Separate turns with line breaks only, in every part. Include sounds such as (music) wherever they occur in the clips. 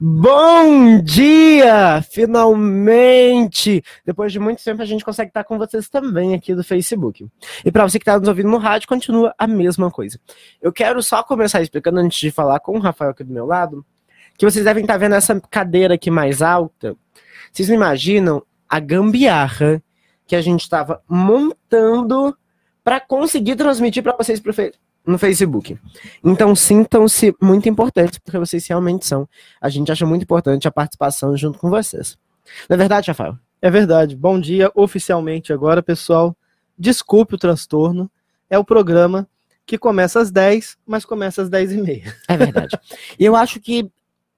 Bom dia! Finalmente! Depois de muito tempo a gente consegue estar com vocês também aqui do Facebook. E para você que está nos ouvindo no rádio, continua a mesma coisa. Eu quero só começar explicando antes de falar com o Rafael aqui do meu lado, que vocês devem estar vendo essa cadeira aqui mais alta. Vocês imaginam a gambiarra que a gente estava montando para conseguir transmitir para vocês no Facebook. Então sintam-se muito importantes, porque vocês realmente são. A gente acha muito importante a participação junto com vocês. Não é verdade, Rafael?
É verdade. Bom dia oficialmente agora, pessoal. Desculpe o transtorno. É o programa que começa às 10, mas começa às 10 e meia. (laughs)
É verdade. e eu acho que,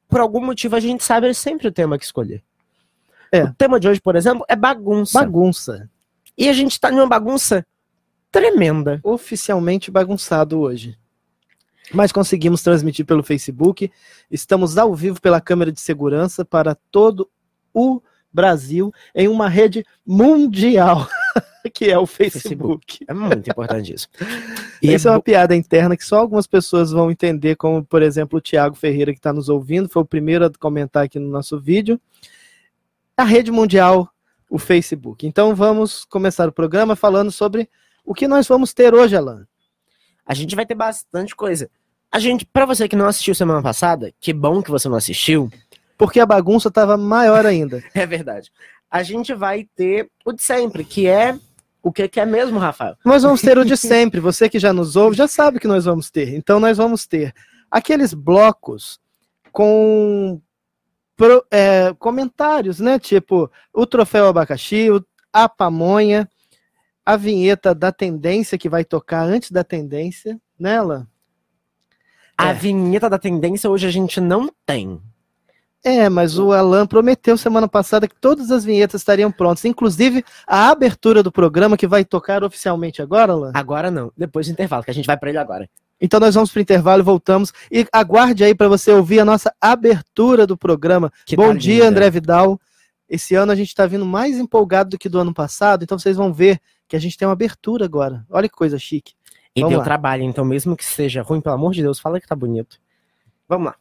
por algum motivo, a gente sabe sempre o tema que escolher. É. O tema de hoje, por exemplo, é bagunça.
Bagunça.
E a gente tá numa bagunça tremenda.
Oficialmente bagunçado hoje. Mas conseguimos transmitir pelo Facebook. Estamos ao vivo pela câmera de segurança para todo o Brasil em uma rede mundial, (laughs) que é o Facebook.
Facebook. É muito importante isso.
E Essa é, é uma piada interna que só algumas pessoas vão entender, como, por exemplo, o Tiago Ferreira, que está nos ouvindo, foi o primeiro a comentar aqui no nosso vídeo. A rede mundial, o Facebook. Então vamos começar o programa falando sobre o que nós vamos ter hoje, Alan?
A gente vai ter bastante coisa. A gente, para você que não assistiu semana passada, que bom que você não assistiu,
porque a bagunça estava maior ainda. (laughs)
é verdade. A gente vai ter o de sempre, que é o que, que é mesmo, Rafael?
Nós vamos ter o de (laughs) sempre. Você que já nos ouve já sabe que nós vamos ter. Então nós vamos ter aqueles blocos com pro, é, comentários, né? Tipo o troféu abacaxi, a pamonha, a vinheta da tendência que vai tocar antes da tendência, nela.
A é. vinheta da tendência hoje a gente não tem.
É, mas o Alan prometeu semana passada que todas as vinhetas estariam prontas, inclusive a abertura do programa que vai tocar oficialmente agora, Alan?
Agora não, depois do intervalo, que a gente vai para ele agora.
Então nós vamos para o intervalo e voltamos. E aguarde aí para você ouvir a nossa abertura do programa. Que Bom tá dia, linda. André Vidal. Esse ano a gente está vindo mais empolgado do que do ano passado, então vocês vão ver que a gente tem uma abertura agora. Olha que coisa chique.
E Vamos deu lá. trabalho, então mesmo que seja ruim, pelo amor de Deus, fala que tá bonito. Vamos lá.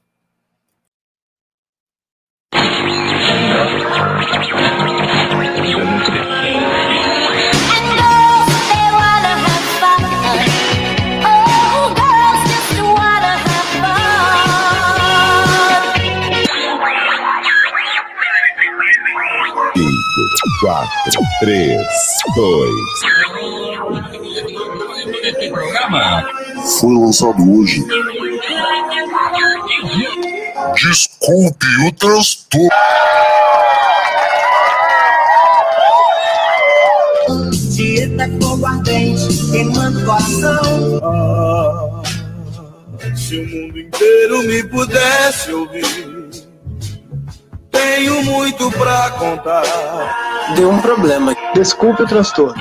Quatro, três, dois. Foi lançado hoje. Desculpe o transtorno.
Dieta com ardente, queimando coração. Ah, se o mundo inteiro me pudesse ouvir tenho muito pra contar.
Deu um problema.
Desculpe o transtorno.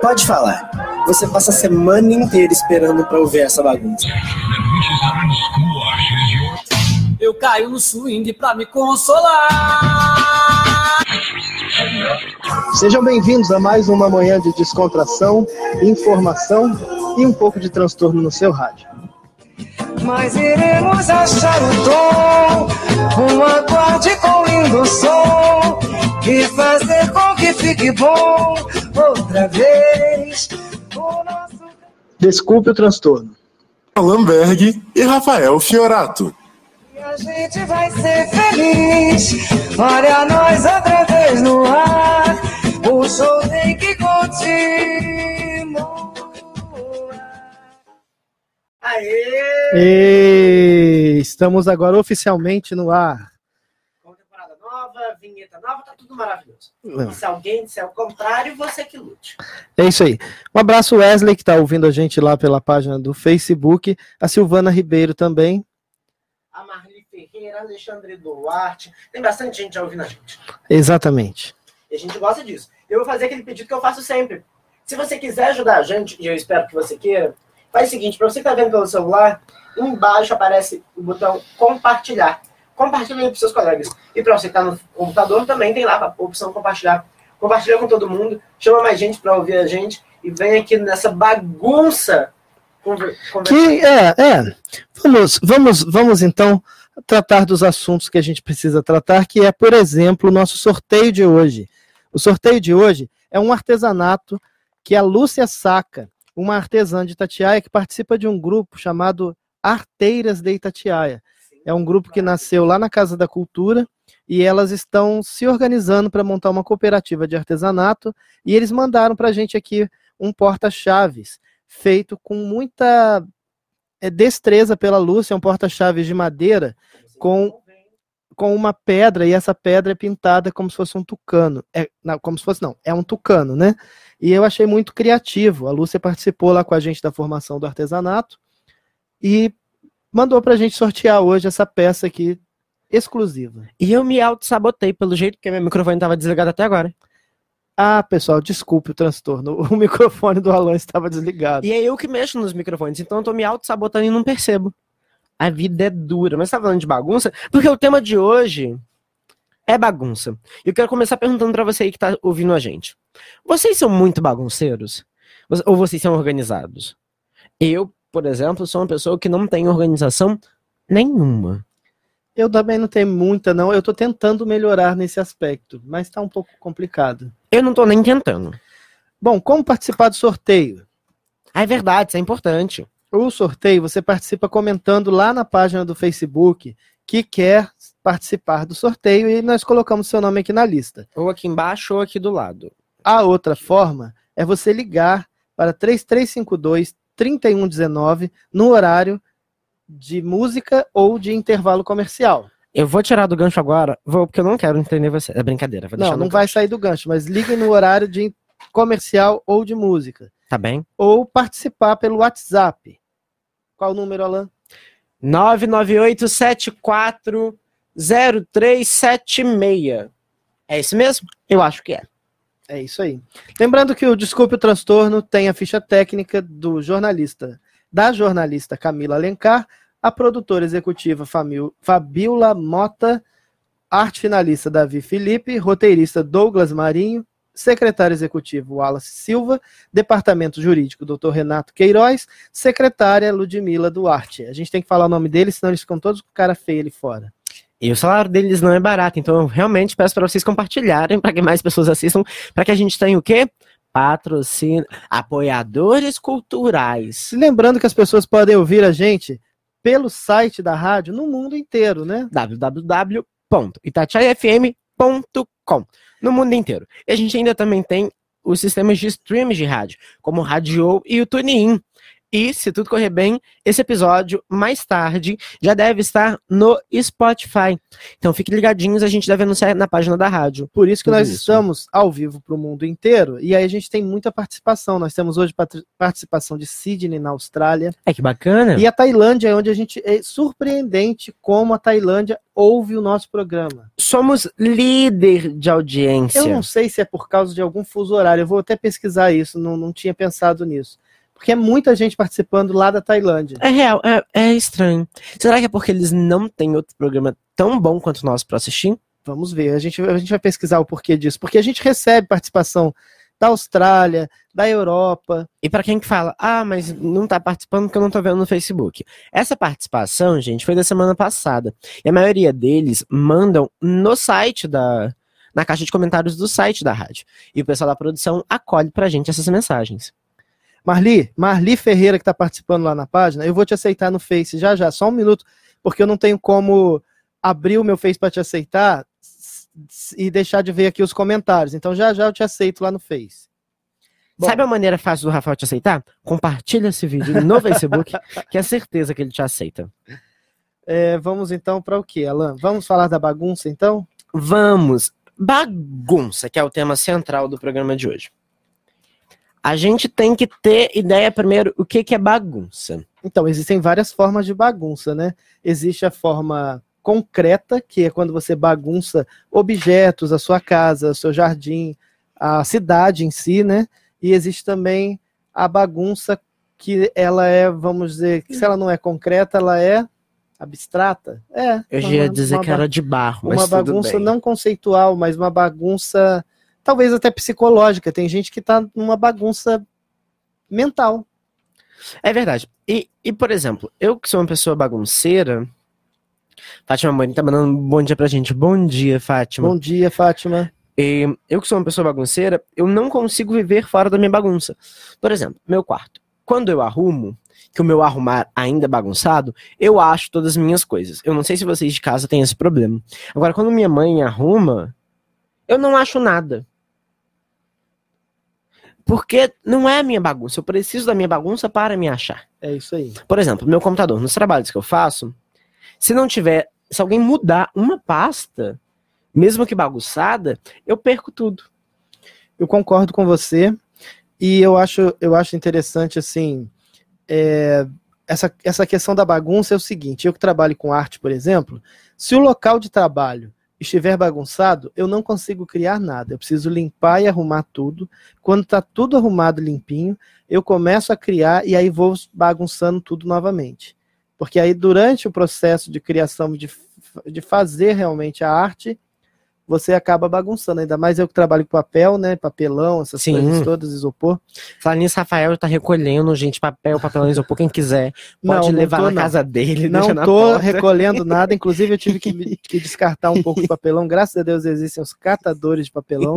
Pode falar. Você passa a semana inteira esperando pra ouvir essa bagunça.
Eu caio no swing pra me consolar.
Sejam bem-vindos a mais uma manhã de descontração, informação e um pouco de transtorno no seu rádio.
Mas iremos achar o tom, um acorde com lindo som, e fazer com que fique bom outra vez.
Nosso... Desculpe o transtorno.
Lamberg e Rafael Fiorato.
E a gente vai ser feliz. Olha nós outra vez no ar. O show tem que continuar.
Aê! estamos agora oficialmente no ar.
Com temporada nova, vinheta nova, tá tudo maravilhoso. E se alguém disser o contrário, você que lute.
É isso aí. Um abraço, Wesley, que está ouvindo a gente lá pela página do Facebook. A Silvana Ribeiro também.
A Marli Ferreira, Alexandre Duarte. Tem bastante gente já ouvindo a gente.
Exatamente.
E a gente gosta disso. Eu vou fazer aquele pedido que eu faço sempre. Se você quiser ajudar a gente, e eu espero que você queira, Faz o seguinte, para você que está vendo pelo celular, embaixo aparece o botão compartilhar. Compartilhe com seus colegas. E para você que está no computador, também tem lá a opção compartilhar. Compartilha com todo mundo, chama mais gente para ouvir a gente e vem aqui nessa bagunça.
Que é, é. Vamos, vamos, vamos então tratar dos assuntos que a gente precisa tratar, que é, por exemplo, o nosso sorteio de hoje. O sorteio de hoje é um artesanato que a Lúcia Saca, uma artesã de Itatiaia, que participa de um grupo chamado Arteiras de Itatiaia. É um grupo que nasceu lá na Casa da Cultura e elas estão se organizando para montar uma cooperativa de artesanato e eles mandaram para a gente aqui um porta-chaves feito com muita é, destreza pela Lúcia, é um porta-chaves de madeira com, com uma pedra, e essa pedra é pintada como se fosse um tucano. É, não, como se fosse, não, é um tucano, né? E eu achei muito criativo. A Lúcia participou lá com a gente da formação do artesanato e mandou pra gente sortear hoje essa peça aqui exclusiva.
E eu me auto-sabotei pelo jeito que meu microfone estava desligado até agora.
Ah, pessoal, desculpe o transtorno. (laughs) O microfone do Alan estava desligado.
E é eu que mexo nos microfones, então eu tô me auto-sabotando e não percebo. A vida é dura. Mas você tá falando de bagunça? Porque o tema de hoje é bagunça. E eu quero começar perguntando pra você aí que tá ouvindo a gente. Vocês são muito bagunceiros? Ou- Ou vocês são organizados? Eu, por exemplo, sou uma pessoa que não tem organização nenhuma.
Eu também não tenho muita, não. Eu tô tentando melhorar nesse aspecto, mas tá um pouco complicado.
Eu não tô nem tentando.
Bom, como participar do sorteio?
Ah, é verdade, isso é importante.
O sorteio você participa comentando lá na página do Facebook que quer participar do sorteio e nós colocamos seu nome aqui na lista.
Ou aqui embaixo ou aqui do lado.
A outra forma é você ligar para 3352 3119 no horário de música ou de intervalo comercial.
Eu vou tirar do gancho agora, vou, porque eu não quero entender você. É brincadeira, vou deixar
Não, não vai sair do gancho, mas ligue no horário de comercial ou de música.
Tá bem?
Ou participar pelo WhatsApp. Qual o número, Alan?
998740376. É esse mesmo? Eu acho que é.
É isso aí. Lembrando que o Desculpe o Transtorno tem a ficha técnica do jornalista, da jornalista Camila Alencar, a produtora executiva Famil- Fabiola Mota, arte finalista Davi Felipe, roteirista Douglas Marinho, secretário executivo Wallace Silva, departamento jurídico Dr. Renato Queiroz, secretária Ludmila Duarte. A gente tem que falar o nome deles, senão eles ficam todos com cara feia ali fora.
E o salário deles não é barato, então eu realmente peço para vocês compartilharem para que mais pessoas assistam, para que a gente tenha o quê? Patrocínio, apoiadores culturais.
Lembrando que as pessoas podem ouvir a gente pelo site da rádio no mundo inteiro, né?
www.itatiaifm.com no mundo inteiro. E a gente ainda também tem os sistemas de streams de rádio, como o Radio e o TuneIn. E, se tudo correr bem, esse episódio, mais tarde, já deve estar no Spotify. Então fiquem ligadinhos, a gente deve anunciar na página da rádio.
Por isso que
Tudo
nós
isso.
estamos ao vivo para o mundo inteiro. E aí a gente tem muita participação. Nós temos hoje participação de Sydney na Austrália.
É que bacana.
E a Tailândia, é onde a gente. É surpreendente como a Tailândia ouve o nosso programa.
Somos líder de audiência.
Eu não sei se é por causa de algum fuso horário. Eu vou até pesquisar isso, não, não tinha pensado nisso. Porque é muita gente participando lá da Tailândia.
É real, é, é estranho. Será que é porque eles não têm outro programa tão bom quanto o nosso pra assistir?
Vamos ver, a gente, a gente vai pesquisar o porquê disso. Porque a gente recebe participação da Austrália, da Europa.
E pra quem que fala, ah, mas não tá participando porque eu não tô vendo no Facebook. Essa participação, gente, foi da semana passada. E a maioria deles mandam no site da. na caixa de comentários do site da rádio. E o pessoal da produção acolhe pra gente essas mensagens.
Marli, Marli Ferreira, que está participando lá na página, eu vou te aceitar no Face já já, só um minuto, porque eu não tenho como abrir o meu Face para te aceitar e deixar de ver aqui os comentários. Então já já eu te aceito lá no Face. Bom.
Sabe a maneira fácil do Rafael te aceitar? Compartilha esse vídeo no Facebook, (laughs) que é certeza que ele te aceita.
É, vamos então para o que, Alan? Vamos falar da bagunça então?
Vamos. Bagunça, que é o tema central do programa de hoje. A gente tem que ter ideia primeiro o que, que é bagunça.
Então, existem várias formas de bagunça, né? Existe a forma concreta, que é quando você bagunça objetos, a sua casa, o seu jardim, a cidade em si, né? E existe também a bagunça que ela é, vamos dizer, que se ela não é concreta, ela é abstrata. É.
Eu já ia dizer que era de barro, mas
uma bagunça não conceitual, mas uma bagunça talvez até psicológica. Tem gente que tá numa bagunça mental.
É verdade. E, e, por exemplo, eu que sou uma pessoa bagunceira. Fátima Morim tá mandando um bom dia pra gente. Bom dia, Fátima.
Bom dia, Fátima.
E eu que sou uma pessoa bagunceira, eu não consigo viver fora da minha bagunça. Por exemplo, meu quarto. Quando eu arrumo, que o meu arrumar ainda é bagunçado, eu acho todas as minhas coisas. Eu não sei se vocês de casa têm esse problema. Agora, quando minha mãe arruma, eu não acho nada. Porque não é a minha bagunça. Eu preciso da minha bagunça para me achar.
É isso aí.
Por exemplo, meu computador, nos trabalhos que eu faço, se não tiver, se alguém mudar uma pasta, mesmo que bagunçada, eu perco tudo.
Eu concordo com você e eu acho, eu acho interessante assim é, essa, essa questão da bagunça é o seguinte: eu que trabalho com arte, por exemplo, se o local de trabalho estiver bagunçado, eu não consigo criar nada. Eu preciso limpar e arrumar tudo. Quando está tudo arrumado, limpinho, eu começo a criar e aí vou bagunçando tudo novamente. Porque aí, durante o processo de criação, de, de fazer realmente a arte, você acaba bagunçando. Ainda mais eu que trabalho com papel, né? Papelão, essas
Sim.
coisas todas, isopor.
Falar nisso, Rafael tá recolhendo, gente, papel, papelão, isopor, quem quiser. Pode
Não, não
levar
tô,
na
não.
casa dele,
Não tô recolhendo nada, inclusive eu tive que, (laughs) que descartar um pouco de papelão. Graças a Deus existem os catadores de papelão,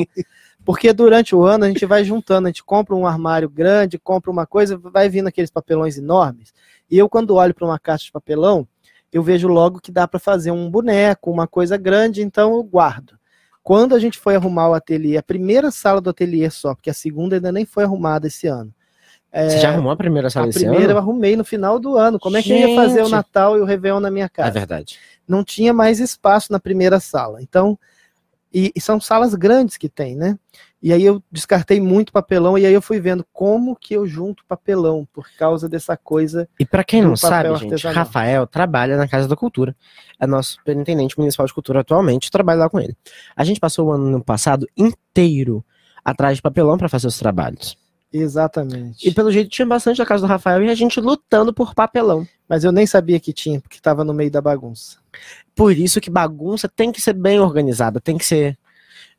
porque durante o ano a gente vai juntando, a gente compra um armário grande, compra uma coisa, vai vindo aqueles papelões enormes. E eu quando olho para uma caixa de papelão, eu vejo logo que dá para fazer um boneco, uma coisa grande, então eu guardo. Quando a gente foi arrumar o ateliê, a primeira sala do ateliê só, porque a segunda ainda nem foi arrumada esse ano.
Você já arrumou a primeira sala
A
esse
primeira eu
ano?
arrumei no final do ano. Como é que eu ia fazer o. Natal e o Réveillon na minha
É
casa?
verdade.
não tinha mais espaço na primeira sala. Então, e, e são salas grandes que tem, né? E aí eu descartei muito papelão e aí eu fui vendo como que eu junto papelão por causa dessa coisa.
E pra quem não sabe, gente,
artesanal.
Rafael trabalha na Casa da Cultura. É nosso superintendente municipal de cultura atualmente, trabalha lá com ele. A gente passou o ano passado inteiro atrás de papelão pra fazer os trabalhos.
Exatamente.
E pelo jeito tinha bastante a casa do Rafael e a gente lutando por papelão.
Mas eu nem sabia que tinha, porque estava no meio da bagunça.
Por isso que bagunça tem que ser bem organizada, tem que ser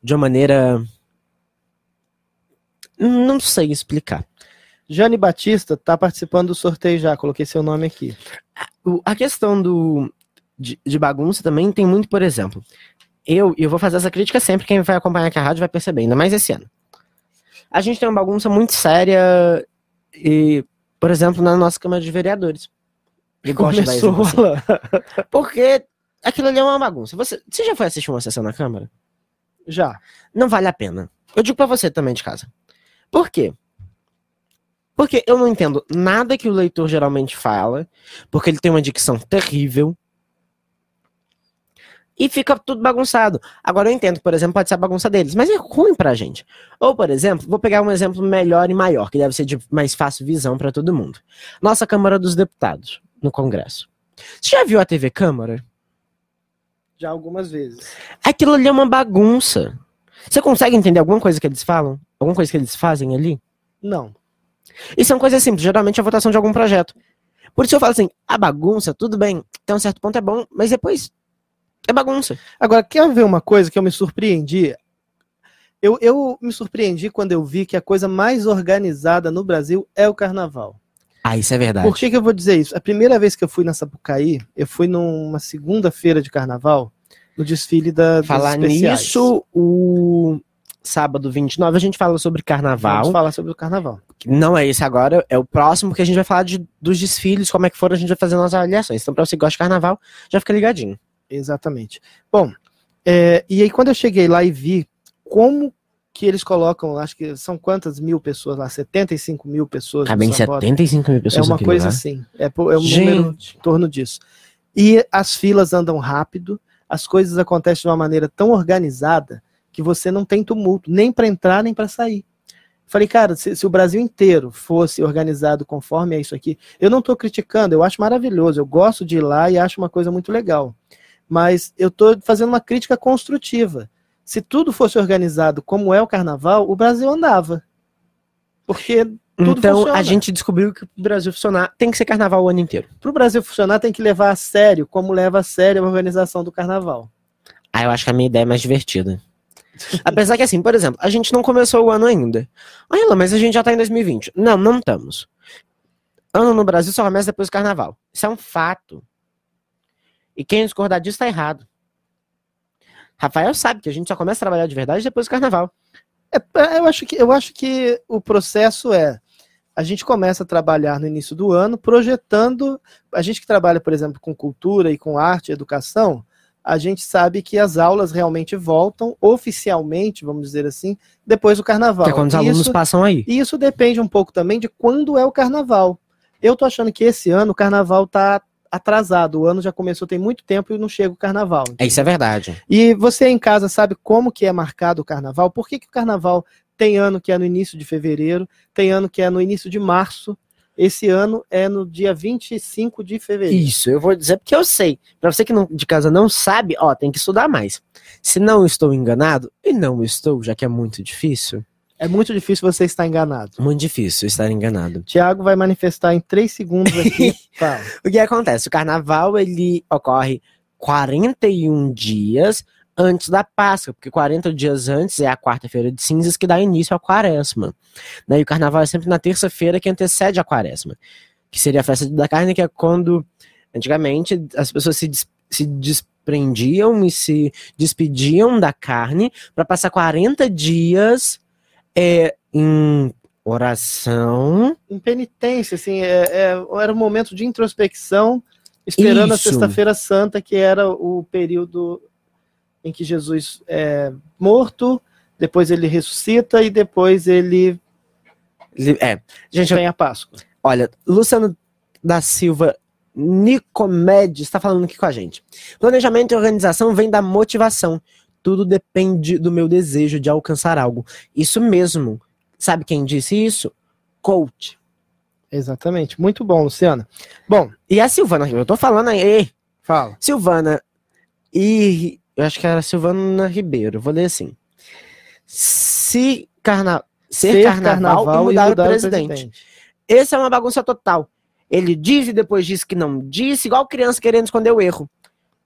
de uma maneira. Não sei explicar.
Jane Batista está participando do sorteio já, coloquei seu nome aqui.
A questão do, de, de bagunça também tem muito, por exemplo. Eu, eu vou fazer essa crítica sempre, quem vai acompanhar aqui a rádio vai perceber, ainda mais esse ano. A gente tem uma bagunça muito séria, e, por exemplo, na nossa Câmara de Vereadores. E dar
Começou
exemplo assim. (laughs) Porque aquilo ali é uma bagunça. Você, você já foi assistir uma sessão na Câmara?
Já.
Não vale a pena. Eu digo pra você também de casa. Por quê? Porque eu não entendo nada que o leitor geralmente fala, porque ele tem uma dicção terrível. E fica tudo bagunçado. Agora eu entendo, por exemplo, pode ser a bagunça deles, mas é ruim pra gente. Ou, por exemplo, vou pegar um exemplo melhor e maior, que deve ser de mais fácil visão pra todo mundo. Nossa Câmara dos Deputados, no Congresso. Você já viu a TV Câmara?
Já algumas vezes.
Aquilo ali é uma bagunça. Você consegue entender alguma coisa que eles falam? Alguma coisa que eles fazem ali?
Não.
E são coisas simples, geralmente é a votação de algum projeto. Por isso eu falo assim, a bagunça, tudo bem, até um certo ponto é bom, mas depois é bagunça.
Agora, quer ver uma coisa que eu me surpreendi? Eu, eu me surpreendi quando eu vi que a coisa mais organizada no Brasil é o carnaval.
Ah, isso é verdade.
Por que, que eu vou dizer isso? A primeira vez que eu fui na Sapucaí, eu fui numa segunda-feira de carnaval, no desfile da,
Falar nisso, o sábado 29 a gente fala sobre carnaval.
Vamos falar sobre o carnaval.
Não é esse agora, é o próximo que a gente vai falar de, dos desfiles, como é que foram, a gente vai fazer nossas avaliações. Então, pra você que gosta de carnaval, já fica ligadinho.
Exatamente. Bom, é, e aí quando eu cheguei lá e vi como que eles colocam, acho que são quantas mil pessoas lá? 75 mil pessoas.
Cabem
Sambota.
75 mil
É
pessoas
uma
naquele
coisa
lugar.
assim. É, é um número
Gente,
em torno disso. E as filas andam rápido, as coisas acontecem de uma maneira tão organizada que você não tem tumulto, nem para entrar, nem para sair. Falei, cara, se, se o Brasil inteiro fosse organizado conforme é isso aqui, eu não estou criticando, eu acho maravilhoso, eu gosto de ir lá e acho uma coisa muito legal. Mas eu estou fazendo uma crítica construtiva. Se tudo fosse organizado como é o carnaval, o Brasil andava. Porque tudo
então
funciona.
a gente descobriu que o Brasil funcionar tem que ser carnaval o ano inteiro.
para o Brasil funcionar, tem que levar a sério como leva a sério a organização do carnaval.
Ah, eu acho que a minha ideia é mais divertida. Apesar que, assim, por exemplo, a gente não começou o ano ainda. Lá, mas a gente já tá em 2020. Não, não estamos. Ano no Brasil só começa depois do carnaval. Isso é um fato. E quem discordar disso tá errado. Rafael sabe que a gente só começa a trabalhar de verdade depois do carnaval.
É, eu, acho que, eu acho que o processo é. A gente começa a trabalhar no início do ano, projetando. A gente que trabalha, por exemplo, com cultura e com arte e educação, a gente sabe que as aulas realmente voltam oficialmente, vamos dizer assim, depois do carnaval.
Que é quando os alunos
isso,
passam aí.
e isso depende um pouco também de quando é o carnaval. Eu tô achando que esse ano o carnaval tá atrasado. O ano já começou tem muito tempo e não chega o carnaval.
É, isso é verdade.
E você em casa sabe como que é marcado o carnaval? Por que, que o carnaval tem ano que é no início de fevereiro, tem ano que é no início de março? Esse ano é no dia 25 de fevereiro.
Isso, eu vou dizer porque eu sei. Pra você que não, de casa não sabe, ó, tem que estudar mais. Se não estou enganado, e não estou, já que é muito difícil,
É muito difícil você estar enganado.
muito difícil estar enganado.
Tiago vai manifestar em três segundos aqui. (laughs)
O que acontece? O carnaval ele ocorre 41 dias antes da Páscoa, porque 40 dias antes é a quarta-feira de cinzas que dá início à quaresma. Né? E o carnaval é sempre na terça-feira que antecede a quaresma, que seria a festa da carne, que é quando antigamente as pessoas se, des- se desprendiam e se despediam da carne para passar 40 dias é, em oração
Em penitência, assim, é- é- era um momento de introspecção, esperando
Isso.
a Sexta-feira Santa, que era o período em que Jesus é morto, depois ele ressuscita e depois ele
É, gente,
tem a Páscoa.
olha, Luciano da Silva Nicomedes está falando aqui com a gente. Planejamento e organização vem da motivação. Tudo depende do meu desejo de alcançar algo. Isso mesmo. Sabe quem disse isso? Coach.
Exatamente. Muito bom, Luciana. Bom,
E a Silvana, eu tô falando aí.
fala.
Silvana e. Eu acho que era Silvana Ribeiro, vou ler assim. Se carna... ser, carnaval, e mudar, o presidente. Essa é uma bagunça total. Ele diz e depois diz que não disse, igual criança querendo esconder o erro.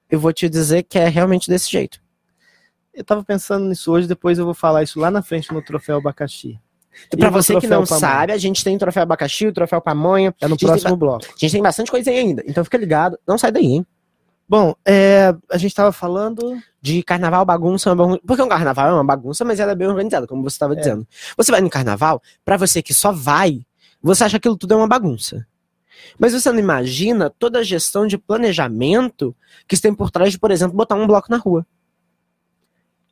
Eu vou te dizer que é realmente desse jeito.
Eu tava pensando nisso hoje, depois eu vou falar isso lá na frente no troféu abacaxi.
E pra
E no
você que não
pamonha?
sabe, a gente tem o troféu abacaxi, o troféu pamonha.
É no
tem
próximo bloco.
A gente tem bastante coisa aí ainda. Então fica ligado. Não sai daí, hein?
Bom, é, a gente tava falando.
De carnaval, bagunça. uma Porque um carnaval é uma bagunça, mas ela é bem organizada, como você estava
É.
dizendo. Você vai no carnaval, pra você que só vai, você acha que aquilo tudo é uma bagunça. Mas você não imagina toda a gestão de planejamento que tem por trás de, por exemplo, botar um bloco na rua.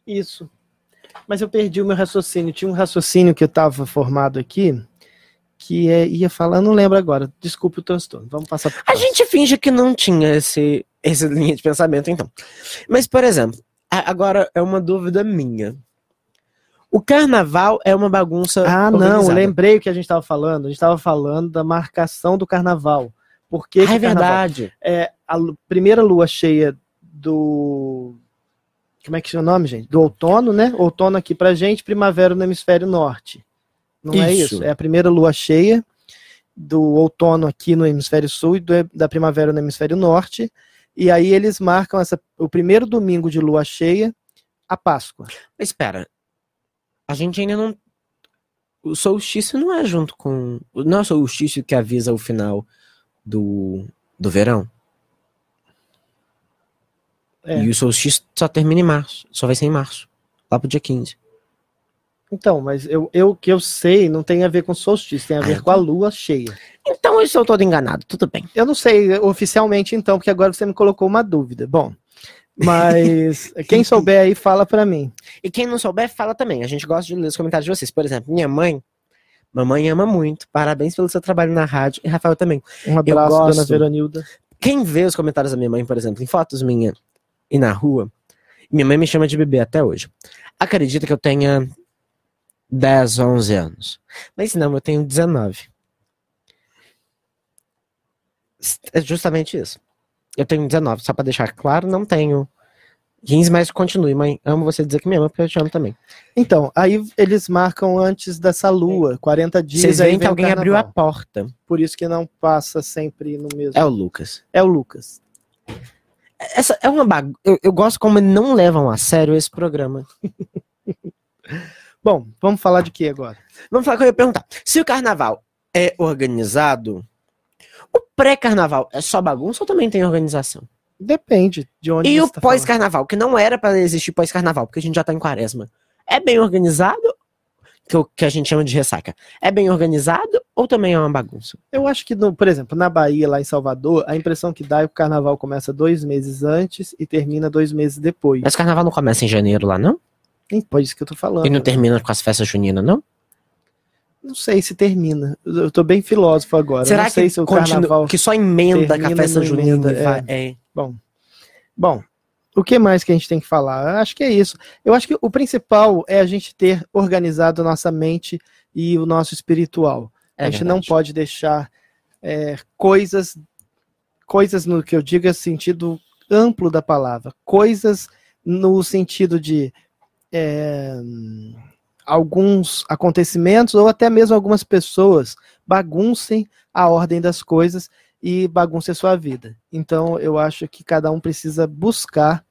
Isso. Mas eu perdi o meu raciocínio. Tinha um raciocínio que eu tava formado aqui, que é, ia falar, não lembro agora. Desculpe o transtorno. Vamos passar pro
A gente finge que não tinha esse, essa linha de pensamento, então. Mas, por exemplo, agora é uma dúvida minha. O carnaval é uma bagunça.
Ah, não,
organizada.
lembrei o que a gente tava falando. A gente tava falando da marcação do carnaval. Por que,
Ah, é verdade.
é a primeira lua cheia do. Como é que chama o nome, gente? Do outono, né? Outono aqui pra gente, primavera no hemisfério norte. Não é
Isso.
isso? É a primeira lua cheia do outono aqui no hemisfério sul e do- da primavera no hemisfério norte. E aí eles marcam essa, o primeiro domingo de lua cheia, a Páscoa.
Mas espera. A gente ainda não. O solstício não é junto com. Não é o solstício que avisa o final do, do verão.
É.
E o solstício só termina em março. Só vai ser em março. Lá pro dia 15.
Então, mas eu, eu que eu sei não tem a ver com solstício, tem a ver
Ah,
com a lua cheia.
Então eu estou todo enganado. Tudo bem.
Eu não sei oficialmente então, porque agora você me colocou uma dúvida. Bom, mas (laughs) quem souber aí fala pra mim.
E quem não souber, fala também. A gente gosta de ler os comentários de vocês. Por exemplo, minha mãe. Mamãe ama muito. Parabéns pelo seu trabalho na rádio. E Rafael também.
Um abraço,
gosto.
dona Veronilda.
Quem vê os comentários da minha mãe, por exemplo, em fotos minha e na rua, minha mãe me chama de bebê até hoje. Acredita que eu tenha 10, 11 anos. Mas não, eu tenho 19. É justamente isso. Eu tenho 19, só pra deixar claro, não tenho 15, mas continue, mãe. Amo você dizer que me ama, porque eu te amo também.
Então, aí eles marcam antes dessa lua, 40 dias.
Vocês veem que alguém abriu a
carnaval.
porta.
Por isso que não passa sempre no mesmo.
É o Lucas.
É o Lucas.
Essa é uma bagunça. Eu, eu gosto como não levam a sério esse programa. (laughs)
Bom, vamos falar de que agora?
Vamos falar que eu ia perguntar. Se o carnaval é organizado, o pré-carnaval é só bagunça ou também tem organização?
Depende de onde
E
você
o
tá
pós-carnaval, que não era pra existir pós-carnaval, porque a gente já tá em quaresma. É bem organizado? Que, o- que a gente chama de ressaca. É bem organizado ou também é uma bagunça?
Eu acho que, no- por exemplo, na Bahia, lá em Salvador, a impressão que dá é que o carnaval começa dois meses antes e termina dois meses depois.
Mas o carnaval não começa em janeiro lá, não?
Nem pode isso que eu tô falando.
E não termina com as festas juninas, não?
Não sei se termina. Eu tô bem filósofo agora.
Será
não sei
que,
se o
continua-
carnaval.
que só emenda com a festa
não
junina?
emenda,
vai- é.
Bom, o que mais que a gente tem que falar? Eu acho que é isso. Eu acho que o principal é a gente ter organizado nossa mente e o nosso espiritual.
É
a gente não
verdade.
pode deixar é, coisas, coisas no que eu digo é sentido amplo da palavra, coisas no sentido de é, alguns acontecimentos ou até mesmo algumas pessoas baguncem a ordem das coisas e baguncem a sua vida. Então eu acho que cada um precisa buscar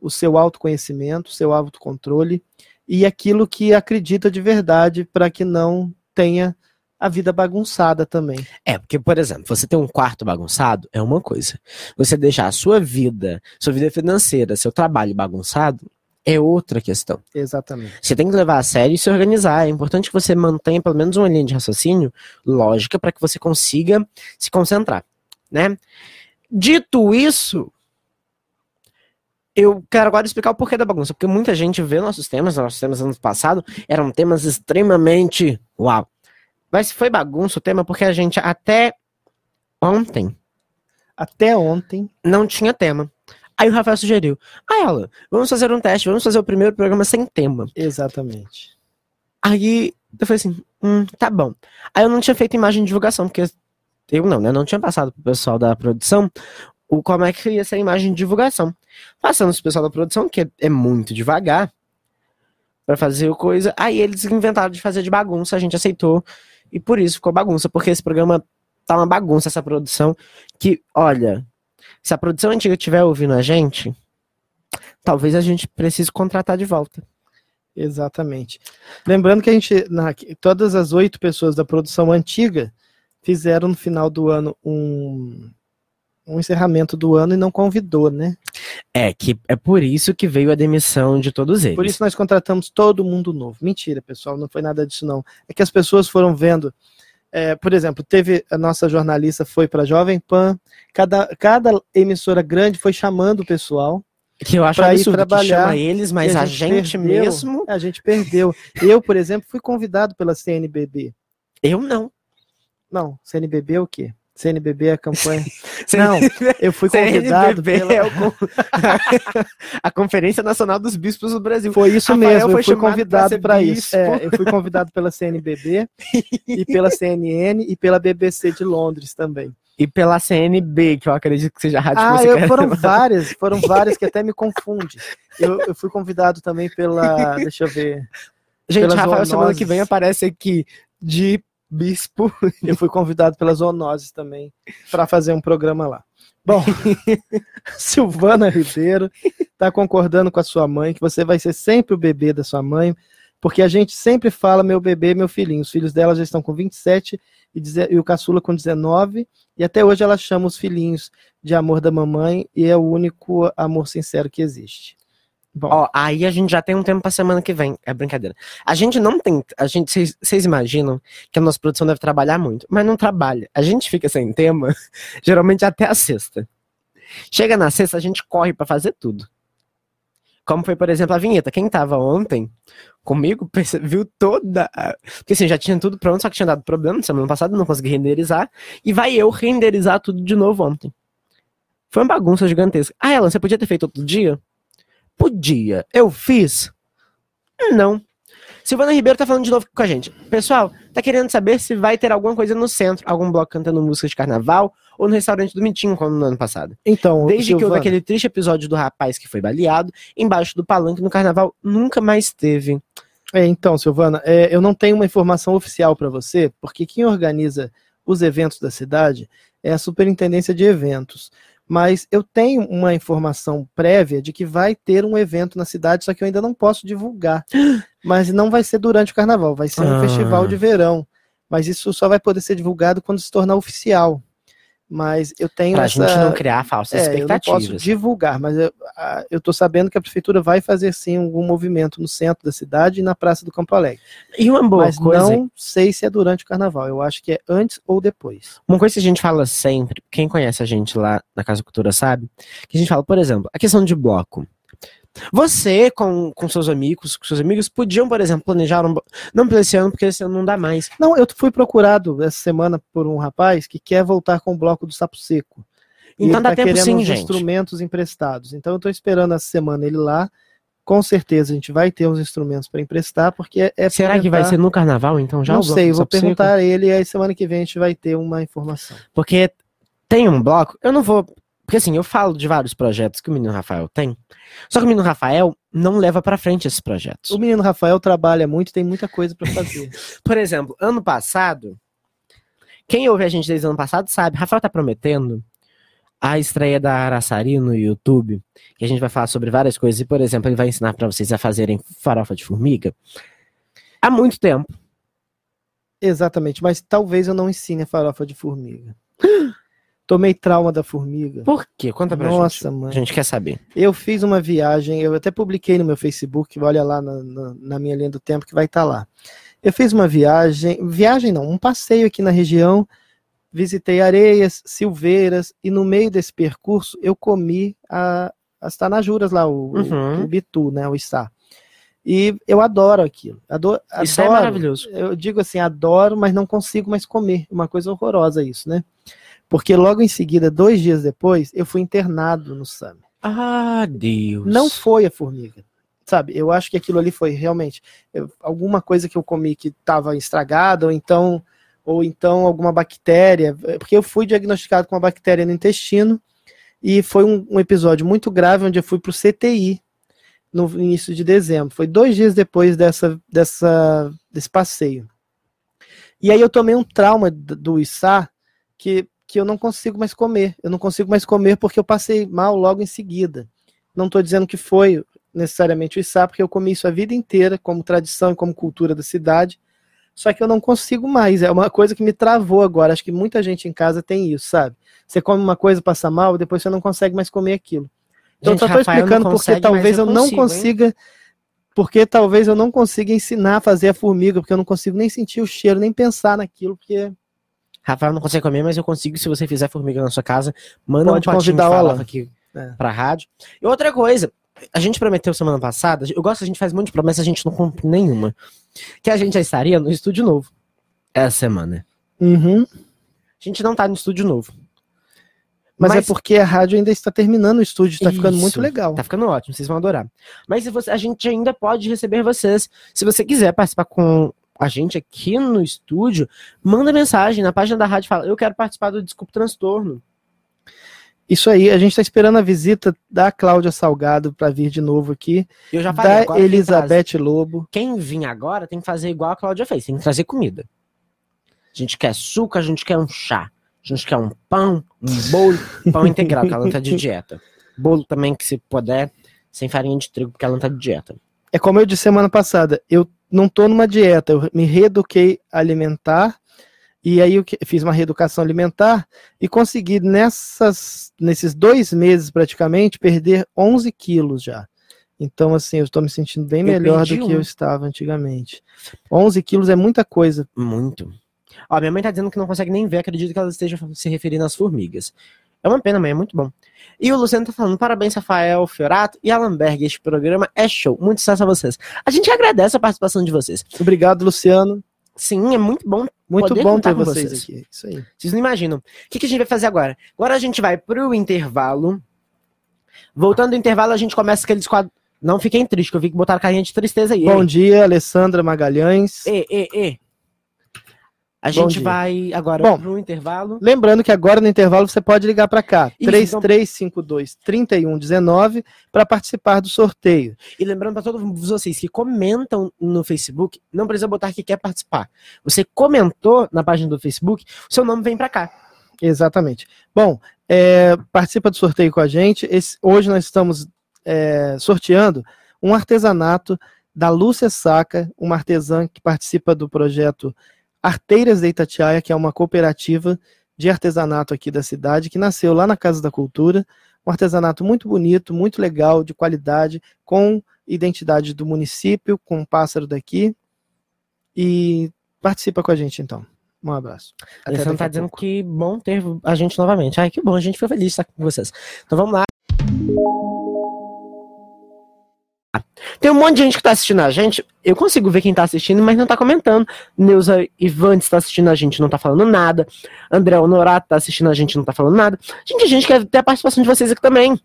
o seu autoconhecimento, o seu autocontrole e aquilo que acredita de verdade para que não tenha a vida bagunçada também.
É, porque, por exemplo, você ter um quarto bagunçado é uma coisa. Você deixar a sua vida, sua vida financeira, seu trabalho bagunçado é outra questão.
Exatamente.
Você tem que levar a sério e se organizar. É importante que você mantenha pelo menos uma linha de raciocínio lógica para que você consiga se concentrar, né? Dito isso, eu quero agora explicar o porquê da bagunça, porque muita gente vê nossos temas, nossos temas ano passado eram temas extremamente uau. Mas foi bagunça o tema porque a gente até ontem
Até ontem,
não tinha tema. Aí o Rafael sugeriu: Ah, ela, vamos fazer um teste, vamos fazer o primeiro programa sem tema.
exatamente.
Aí eu falei assim: hum, tá bom. Aí eu não tinha feito imagem de divulgação, porque eu não, né? Não tinha passado pro pessoal da produção o como é que ia ser a imagem de divulgação. Passando pro pessoal da produção, que é muito devagar, pra fazer o coisa. Aí eles inventaram de fazer de bagunça, a gente aceitou. E por isso ficou bagunça, porque esse programa tá uma bagunça, essa produção. Que, olha, se a produção antiga estiver ouvindo a gente, talvez a gente precise contratar de volta.
Exatamente. Lembrando que a gente, na- todas as oito pessoas da produção antiga fizeram no final do ano um, um encerramento do ano e não convidou, né?
É, que é por isso que veio a demissão de todos eles.
Por isso nós contratamos todo mundo novo. Mentira, pessoal, não foi nada disso não. É que as pessoas foram vendo. É, por exemplo, teve a nossa jornalista foi para Jovem Pan. Cada, cada emissora grande foi chamando o pessoal.
que eu acho
pra
absurdo que
trabalhar,
chama eles, mas a gente,
perdeu.
mesmo,
A gente perdeu. Eu, por exemplo, fui convidado pela CNBB.
eu não.
Não, CNBB é o quê? CNBB é a campanha. (laughs) Não, eu fui
CNBB
convidado pela...
é (laughs) a Conferência Nacional dos Bispos do Brasil.
Foi isso
Rafael
mesmo,
foi
eu fui convidado para isso. É, eu fui convidado pela CNBB e pela CNN e pela BBC de Londres também.
E pela CNB, que eu acredito que seja a rádio
Ah, eu, foram
levar.
várias, foram (laughs) várias que até me confunde. Eu, eu fui convidado também pela, deixa eu ver,
Gente, Rafael, semana que
zoonoses.
vem aparece aqui de bispo.
eu fui convidado pelas zoonoses também para fazer um programa lá. Bom, (laughs) Silvana Ribeiro está concordando com a sua mãe que você vai ser sempre o bebê da sua mãe, porque a gente sempre fala meu bebê, meu filhinho. Os filhos dela já estão com 27 e, e o caçula com 19, e até hoje ela chama os filhinhos de amor da mamãe e é o único amor sincero que existe. Bom,
Ó, aí a gente já tem um tempo pra semana que vem. É brincadeira. A gente não tem. A gente, vocês- imaginam que a nossa produção deve trabalhar muito, mas não trabalha. A gente fica sem tema, (laughs) geralmente até a sexta. Chega na sexta, a gente corre pra fazer tudo. Como foi, por exemplo, a vinheta. Quem tava ontem comigo (laughs) viu toda. Porque assim, já tinha tudo pronto, só que tinha dado problema na semana passada, não consegui renderizar. E vai eu renderizar tudo de novo ontem. Foi uma bagunça gigantesca. Ah, Ela, você podia ter feito outro dia? Podia. Eu fiz? Não. Silvana Ribeiro tá falando de novo com a gente. Pessoal, tá querendo saber se vai ter alguma coisa no centro, algum bloco cantando música de carnaval ou no restaurante do Mitinho, como no ano passado.
então,
Desde que
Silvana,
houve aquele triste episódio do rapaz que foi baleado, embaixo do palanque no carnaval, nunca mais teve.
É, então, Silvana, é, eu não tenho uma informação oficial para você, porque quem organiza os eventos da cidade é a Superintendência de Eventos. Mas eu tenho uma informação prévia de que vai ter um evento na cidade, só que eu ainda não posso divulgar. (gasps) Mas não vai ser durante o carnaval, vai ser um
Ah.
festival de verão. Mas isso só vai poder ser divulgado quando se tornar oficial. Mas eu tenho
Pra
essa.
gente não criar falsas
É, eu não posso
expectativas.
divulgar, mas eu, eu tô sabendo que a prefeitura vai fazer sim algum movimento no centro da cidade e na Praça do Campo Alegre.
E uma boa
mas
coisa,
não sei se é durante o carnaval. Eu acho que é antes ou depois.
uma coisa que a gente fala sempre, quem conhece a gente lá na Casa Cultura sabe, que a gente fala, por exemplo, a questão de bloco. Você, com, com seus amigos, com seus amigos, podiam, por exemplo, planejar um. Não para esse ano, porque esse ano não dá mais.
Não, eu fui procurado essa semana por um rapaz que quer voltar com o bloco do Sapo Seco.
Então dá
tá
tempo sim,
uns
gente.
instrumentos emprestados. Então eu tô esperando essa semana ele lá. Com certeza a gente vai ter uns instrumentos para emprestar, porque é, é
Será que vai ser no carnaval, então? Já
Não sei, vou perguntar a ele e aí semana que vem a gente vai ter uma informação.
Porque tem um bloco, eu não vou. Porque assim, eu falo de vários projetos que o menino Rafael tem. Só que o menino Rafael não leva pra frente esses projetos.
O menino Rafael trabalha muito, tem muita coisa para fazer. (laughs)
Por exemplo, ano passado, quem ouve a gente desde o ano passado sabe, Rafael tá prometendo a estreia da Araçari no YouTube, que a gente vai falar sobre várias coisas, e, por exemplo, ele vai ensinar pra vocês a fazerem farofa de formiga há muito tempo.
Exatamente, mas talvez eu não ensine a farofa de formiga. (gasps) Tomei trauma da formiga.
Por quê? Conta pra
Nossa,
gente.
mãe.
A gente quer saber.
Eu fiz uma viagem, eu até publiquei no meu Facebook, olha lá na, na- na minha linha do tempo que vai estar lá. Eu fiz uma viagem, viagem não, um passeio aqui na região, visitei areias, silveiras, e no meio desse percurso eu comi a- as tanajuras lá, o, o-
Uhum.
o bitu, né, o içá. E eu adoro aquilo. Adoro,
Isso é
adoro.
maravilhoso.
Eu digo assim, adoro, mas não consigo mais comer. Uma coisa horrorosa isso, né? Porque logo em seguida, dois dias depois, eu fui internado no SAMI.
Ah, Deus.
Não foi a formiga. Sabe, eu acho que aquilo ali foi realmente eu- alguma coisa que eu comi que estava estragada, ou então, ou então alguma bactéria, porque eu fui diagnosticado com uma bactéria no intestino, e foi um, um episódio muito grave onde eu fui para o CTI no início de dezembro. Foi dois dias depois dessa, dessa, desse passeio. E aí eu tomei um trauma do içá que, que eu não consigo mais comer. Eu não consigo mais comer porque eu passei mal logo em seguida. Não estou dizendo que foi necessariamente o içá, porque eu comi isso a vida inteira, como tradição e como cultura da cidade. Só que eu não consigo mais. É uma coisa que me travou agora. Acho que muita gente em casa tem isso, sabe? Você come uma coisa, passa mal, depois você não consegue mais comer aquilo. Então
Gente,
eu só
não
explicando porque talvez eu,
eu
não
consigo, hein?
consiga. Porque talvez eu não consiga ensinar a fazer a formiga, porque eu não consigo nem sentir o cheiro, nem pensar naquilo, porque
Rafael não consegue comer, mas eu consigo. Se você fizer formiga na sua casa, manda
Pode
um
convidar
de farofa aqui
É.
pra rádio. E outra coisa, a gente prometeu semana passada, eu gosto, a gente faz um monte de promessa, a gente não cumpre nenhuma. Que a gente já estaria no estúdio novo essa semana.
Uhum.
A gente não tá no estúdio novo.
Mas,
Mas-
é porque a rádio ainda está terminando o estúdio, está ficando muito legal.
Tá ficando ótimo, vocês vão adorar. Mas você- a gente ainda pode receber vocês. Se você quiser participar com a gente aqui no estúdio, manda mensagem na página da rádio e fala: Eu quero participar do Desculpa o Transtorno.
Isso aí, a gente está esperando a visita da Cláudia Salgado para vir de novo aqui,
Eu já falei,
da Elizabeth Lobo.
Quem vir agora tem que fazer igual a Cláudia fez, tem que trazer comida. A gente quer suco, a gente quer um chá. A gente quer um pão, um bolo, pão integral, porque ela não tá de (laughs) dieta. Bolo também, que se puder, sem farinha de trigo, porque ela não tá de dieta.
É como eu disse semana passada, eu não estou numa dieta, eu me reeduquei alimentar, e aí eu fiz uma reeducação alimentar e consegui nessas, nesses dois meses praticamente perder 11 quilos já. Então, assim, eu estou me sentindo bem
Eu
melhor do
perdi
que
um.
eu estava antigamente. 11 quilos é muita coisa.
Muito. Ó, minha mãe tá dizendo que não consegue nem ver, acredito que ela esteja se referindo às formigas. É uma pena, mãe, é muito bom. E o Luciano tá falando, parabéns, Rafael Fiorato e Alan Berg, este programa é show. Muito sucesso a vocês. A gente agradece a participação de vocês.
Obrigado, Luciano.
Sim, é muito bom.
Muito bom ter vocês,
vocês.
aqui. Isso aí.
Vocês não imaginam. O que, que a gente vai fazer agora? Agora a gente vai pro intervalo. Voltando do intervalo, a gente começa aqueles quadros. Não fiquem tristes, que eu vi que botaram carinha de tristeza aí.
Bom
Ei,
dia, Alessandra Magalhães.
ei, ei, ei. A gente vai agora
Bom,
pro intervalo.
Lembrando que agora no intervalo você pode ligar para cá,
Isso,
3352 3119 para participar do sorteio.
E lembrando para todos vocês que comentam no Facebook, não precisa botar que quer participar. Você comentou na página do Facebook, o seu nome vem para cá.
Exatamente. Bom, é, participa do sorteio com a gente. Esse- hoje nós estamos é, sorteando um artesanato da Lúcia Saca, uma artesã que participa do projeto Arteiras de Itatiaia, que é uma cooperativa de artesanato aqui da cidade, que nasceu lá na Casa da Cultura. Um artesanato muito bonito, muito legal, de qualidade, com identidade do município, com um pássaro daqui. E participa com a gente então. Um abraço. Até
Alessandro tá
a
dizendo
pouco.
que bom ter a gente novamente. Ai, que bom, a gente foi feliz de estar com vocês. Então vamos lá. Tem um monte de gente que tá assistindo a gente. Eu consigo ver quem tá assistindo, mas não tá comentando. Neuza Ivantes tá assistindo a gente, não tá falando nada. André Honorato tá assistindo a gente, não tá falando nada. Gente, a gente quer ter a participação de vocês aqui também.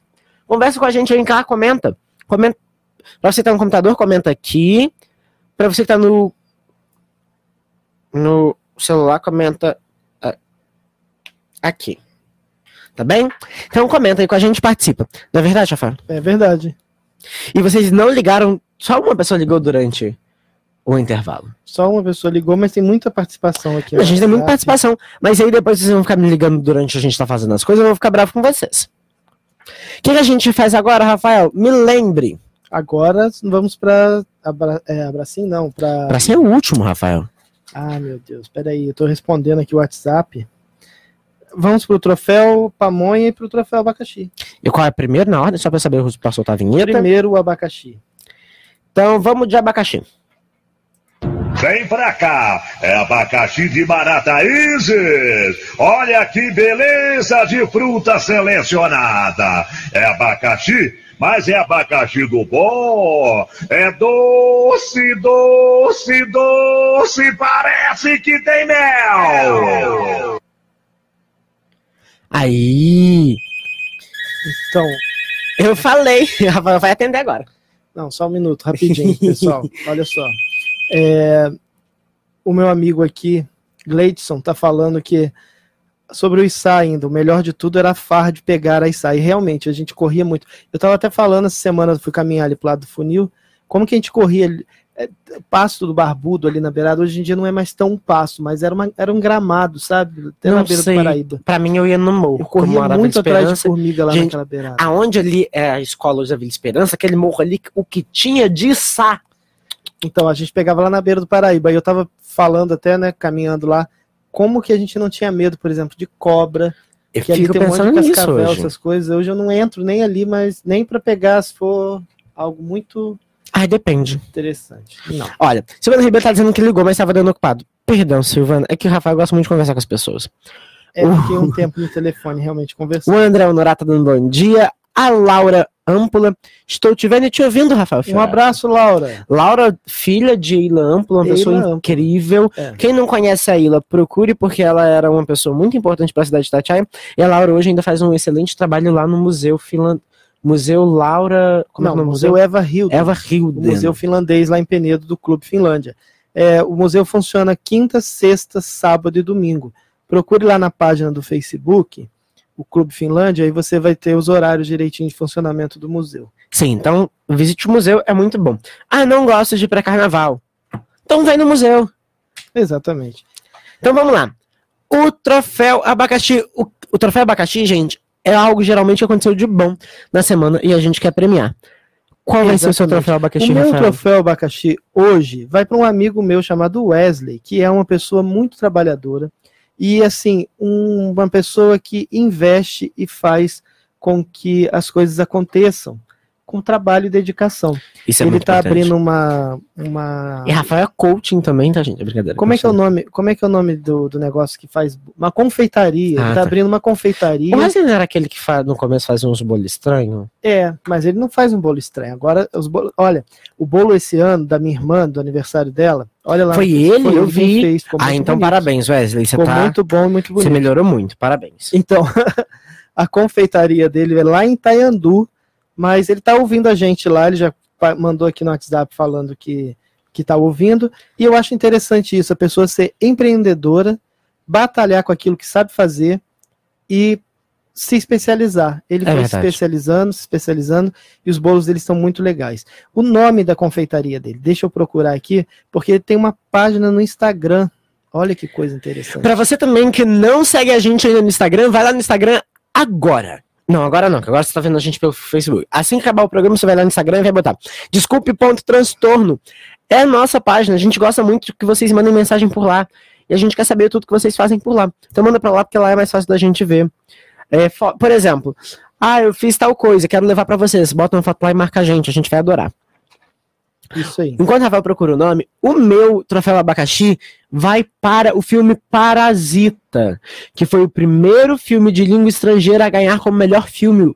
Conversa com a gente, vem cá, comenta. Comenta. Pra você que tá no computador, comenta aqui. Pra você que tá no. No celular, comenta ah, aqui. Tá bem? Então comenta aí com a gente, participa. Não é verdade, Rafael?
É verdade.
E vocês não ligaram, só uma pessoa ligou durante o intervalo.
Só uma pessoa ligou, mas tem muita participação aqui.
A gente tem muita participação, mas aí depois vocês vão ficar me ligando durante a gente tá fazendo as coisas, eu vou ficar bravo com vocês. O que, que a gente faz agora, Rafael? Me lembre.
Agora vamos para abra... é, abracim, não, para
Pra ser o último, Rafael.
Ah, meu Deus, peraí, eu tô respondendo aqui o WhatsApp. Vamos pro troféu pamonha e pro troféu abacaxi.
E qual é primeiro na ordem, só pra saber pra soltar a vinheta?
Primeiro o abacaxi.
Então vamos de abacaxi.
Vem pra cá, é abacaxi de Barata Isis. Olha que beleza de fruta selecionada. É abacaxi, mas é abacaxi do bom. É doce, doce, doce, parece que tem mel.
Aí.
Então,
Eu falei. (laughs) Rafael vai atender agora.
não, só um minuto, rapidinho, pessoal. (laughs) Olha só. É, o meu amigo aqui, Gleidson, tá falando que sobre o Issa ainda, o melhor de tudo era a farra de pegar a Issa. E realmente, a gente corria muito. Eu tava até falando essa semana, fui caminhar ali pro lado do funil, como que a gente corria é, pasto do barbudo ali na beirada, hoje em dia não é mais tão um pasto, mas era, uma, era um gramado, sabe? Até na
Não
beira
sei.
do Paraíba.
Pra mim, eu ia no morro.
Eu corria muito atrás de formiga lá
Gente,
naquela beirada.
Aonde ali é a escola hoje da Vila Esperança, aquele morro ali, o que tinha de sá.
Então, a gente pegava lá na beira do Paraíba. E eu tava falando até, né, caminhando lá, como que a gente não tinha medo, por exemplo, de cobra,
Eu
que ali
fico
tem um monte de cascavel,
hoje.
essas coisas. Hoje eu não entro nem ali, mas nem pra pegar se for algo muito
Ai, depende.
interessante. Não.
Olha, Silvana Ribeiro tá dizendo que ligou, mas estava dando ocupado. Perdão, Silvana, é que o Rafael gosta muito de conversar com as pessoas.
É, fiquei um tempo no telefone realmente
O
conversando.
André Honorato tá dando bom dia. A Laura Ampula. Estou te vendo e te ouvindo, Rafael.
Um abraço, Laura.
Laura, filha de Ilha Ampula, uma
Eila
pessoa incrível.
É.
Quem não conhece a Ilha, procure, porque ela era uma pessoa muito importante para a cidade de Itatiaia. E a Laura hoje ainda faz um excelente trabalho lá no Museu Finland... Museu Laura... Como é
não,
que é o nome?
Museu Eva Hilda.
Eva Hilden.
museu finlandês lá em Penedo do Clube Finlândia. É, o museu funciona quinta, sexta, sábado e domingo. Procure lá na página do Facebook, o Clube Finlândia, aí você vai ter os horários direitinho de funcionamento do museu.
Sim, então visite o museu, é muito bom. Ah, não gosto de ir para carnaval. Então vai no museu.
Exatamente.
Então vamos lá. O troféu abacaxi. O, o troféu abacaxi, gente, é algo geralmente que aconteceu de bom na semana e a gente quer premiar. Qual vai ser o seu troféu abacaxi,
o meu
Rafael?
troféu abacaxi hoje vai para um amigo meu chamado Wesley, que é uma pessoa muito trabalhadora e assim um- uma pessoa que investe e faz com que as coisas aconteçam com trabalho e dedicação.
Isso é
Ele
muito
está
importante.
abrindo uma uma
E Rafael é coaching também, tá, gente? É brincadeira.
como é que é o nome? Como é que é o nome do, do negócio que faz uma confeitaria?
Ah,
ele
tá.
está abrindo uma confeitaria.
Wesley não era aquele que fa- no começo fazia uns bolos estranhos?
É, mas ele não faz um bolo estranho. Agora, os bolos, olha, o bolo esse ano da minha irmã, do aniversário dela, olha lá.
Foi ele? Eu
quem
vi.
fez,
Ah, então
bonito.
parabéns, Wesley. Você
Ficou
tá.
muito bom, muito
Você
bonito.
melhorou muito, parabéns.
Então, (laughs) a confeitaria dele é lá em Taiandu, mas ele tá ouvindo a gente lá, ele já mandou aqui no WhatsApp falando que que tá ouvindo, e eu acho interessante isso, a pessoa ser empreendedora, batalhar com aquilo que sabe fazer e se especializar. Ele
É
foi se
verdade.
especializando, se especializando, e os bolos dele estão muito legais. O nome da confeitaria dele, deixa eu procurar aqui, porque ele tem uma página no Instagram. Olha que coisa interessante.
Pra você também que não segue a gente ainda no Instagram, vai lá no Instagram, agora. Não, agora não, que agora você tá vendo a gente pelo Facebook. Assim que acabar o programa, você vai lá no Instagram e vai botar. Desculpe, ponto, transtorno. É a nossa página. A gente gosta muito que vocês mandem mensagem por lá. E a gente quer saber tudo que vocês fazem por lá. Então manda pra lá, porque lá é mais fácil da gente ver. É, por exemplo, ah, eu fiz tal coisa, quero levar pra vocês. Bota uma foto lá e marca a gente, a gente vai adorar.
Isso aí.
Enquanto o Rafael procura o nome, o meu troféu abacaxi vai para o filme Parasita, que foi o primeiro filme de língua estrangeira a ganhar como melhor filme,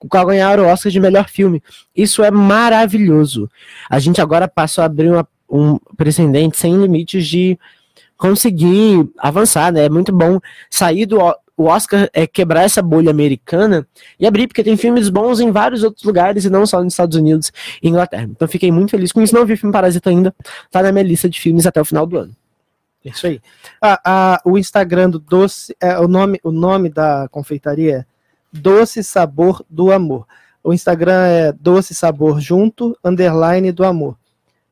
o qual ganharam o Oscar de melhor filme. Isso é maravilhoso. A gente agora passou a abrir uma- um precedente sem limites de conseguir avançar, né? É muito bom sair do O- Oscar é quebrar essa bolha americana e abrir, porque tem filmes bons em vários outros lugares e não só nos Estados Unidos e Inglaterra. Então fiquei muito feliz com isso. Não vi filme Parasita ainda, tá na minha lista de filmes até o final do ano.
Isso aí. Ah, ah, o Instagram do Doce, é, o, nome, o nome da confeitaria é Doce Sabor do Amor. O Instagram é Doce Sabor Junto, underline do Amor.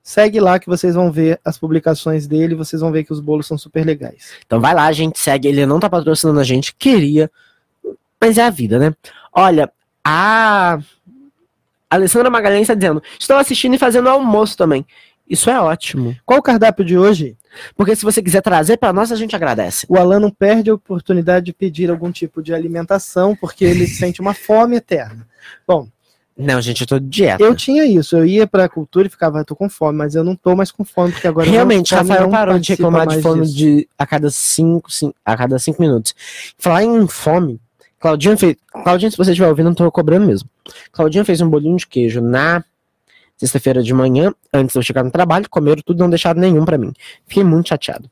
Segue lá que vocês vão ver as publicações dele, vocês vão ver que os bolos são super legais.
Então vai lá, gente, segue. Ele não tá patrocinando a gente, queria, mas é a vida, né? Olha, a Alessandra Magalhães tá dizendo: estou assistindo e fazendo almoço também. Isso é ótimo.
Qual o cardápio de hoje?
Porque se você quiser trazer pra nós, a gente agradece.
O Alan não perde a oportunidade de pedir algum tipo de alimentação, porque ele (laughs) sente uma fome eterna. Bom,
Não, gente, eu tô de dieta.
eu tinha isso, eu ia pra cultura e ficava, "Ah, tô com fome, mas eu não tô mais com fome, porque agora
Realmente,
não, fome
Rafael
não
parou de reclamar de fome
disso.
de, a, cada cinco, cin- a cada cinco minutos. Falar em fome, Claudinha fez. Claudinha, se você estiver ouvindo, não tô cobrando mesmo. Claudinha fez um bolinho de queijo na sexta-feira de manhã, antes de eu chegar no trabalho, comeram tudo, não deixaram nenhum pra mim. Fiquei muito chateado.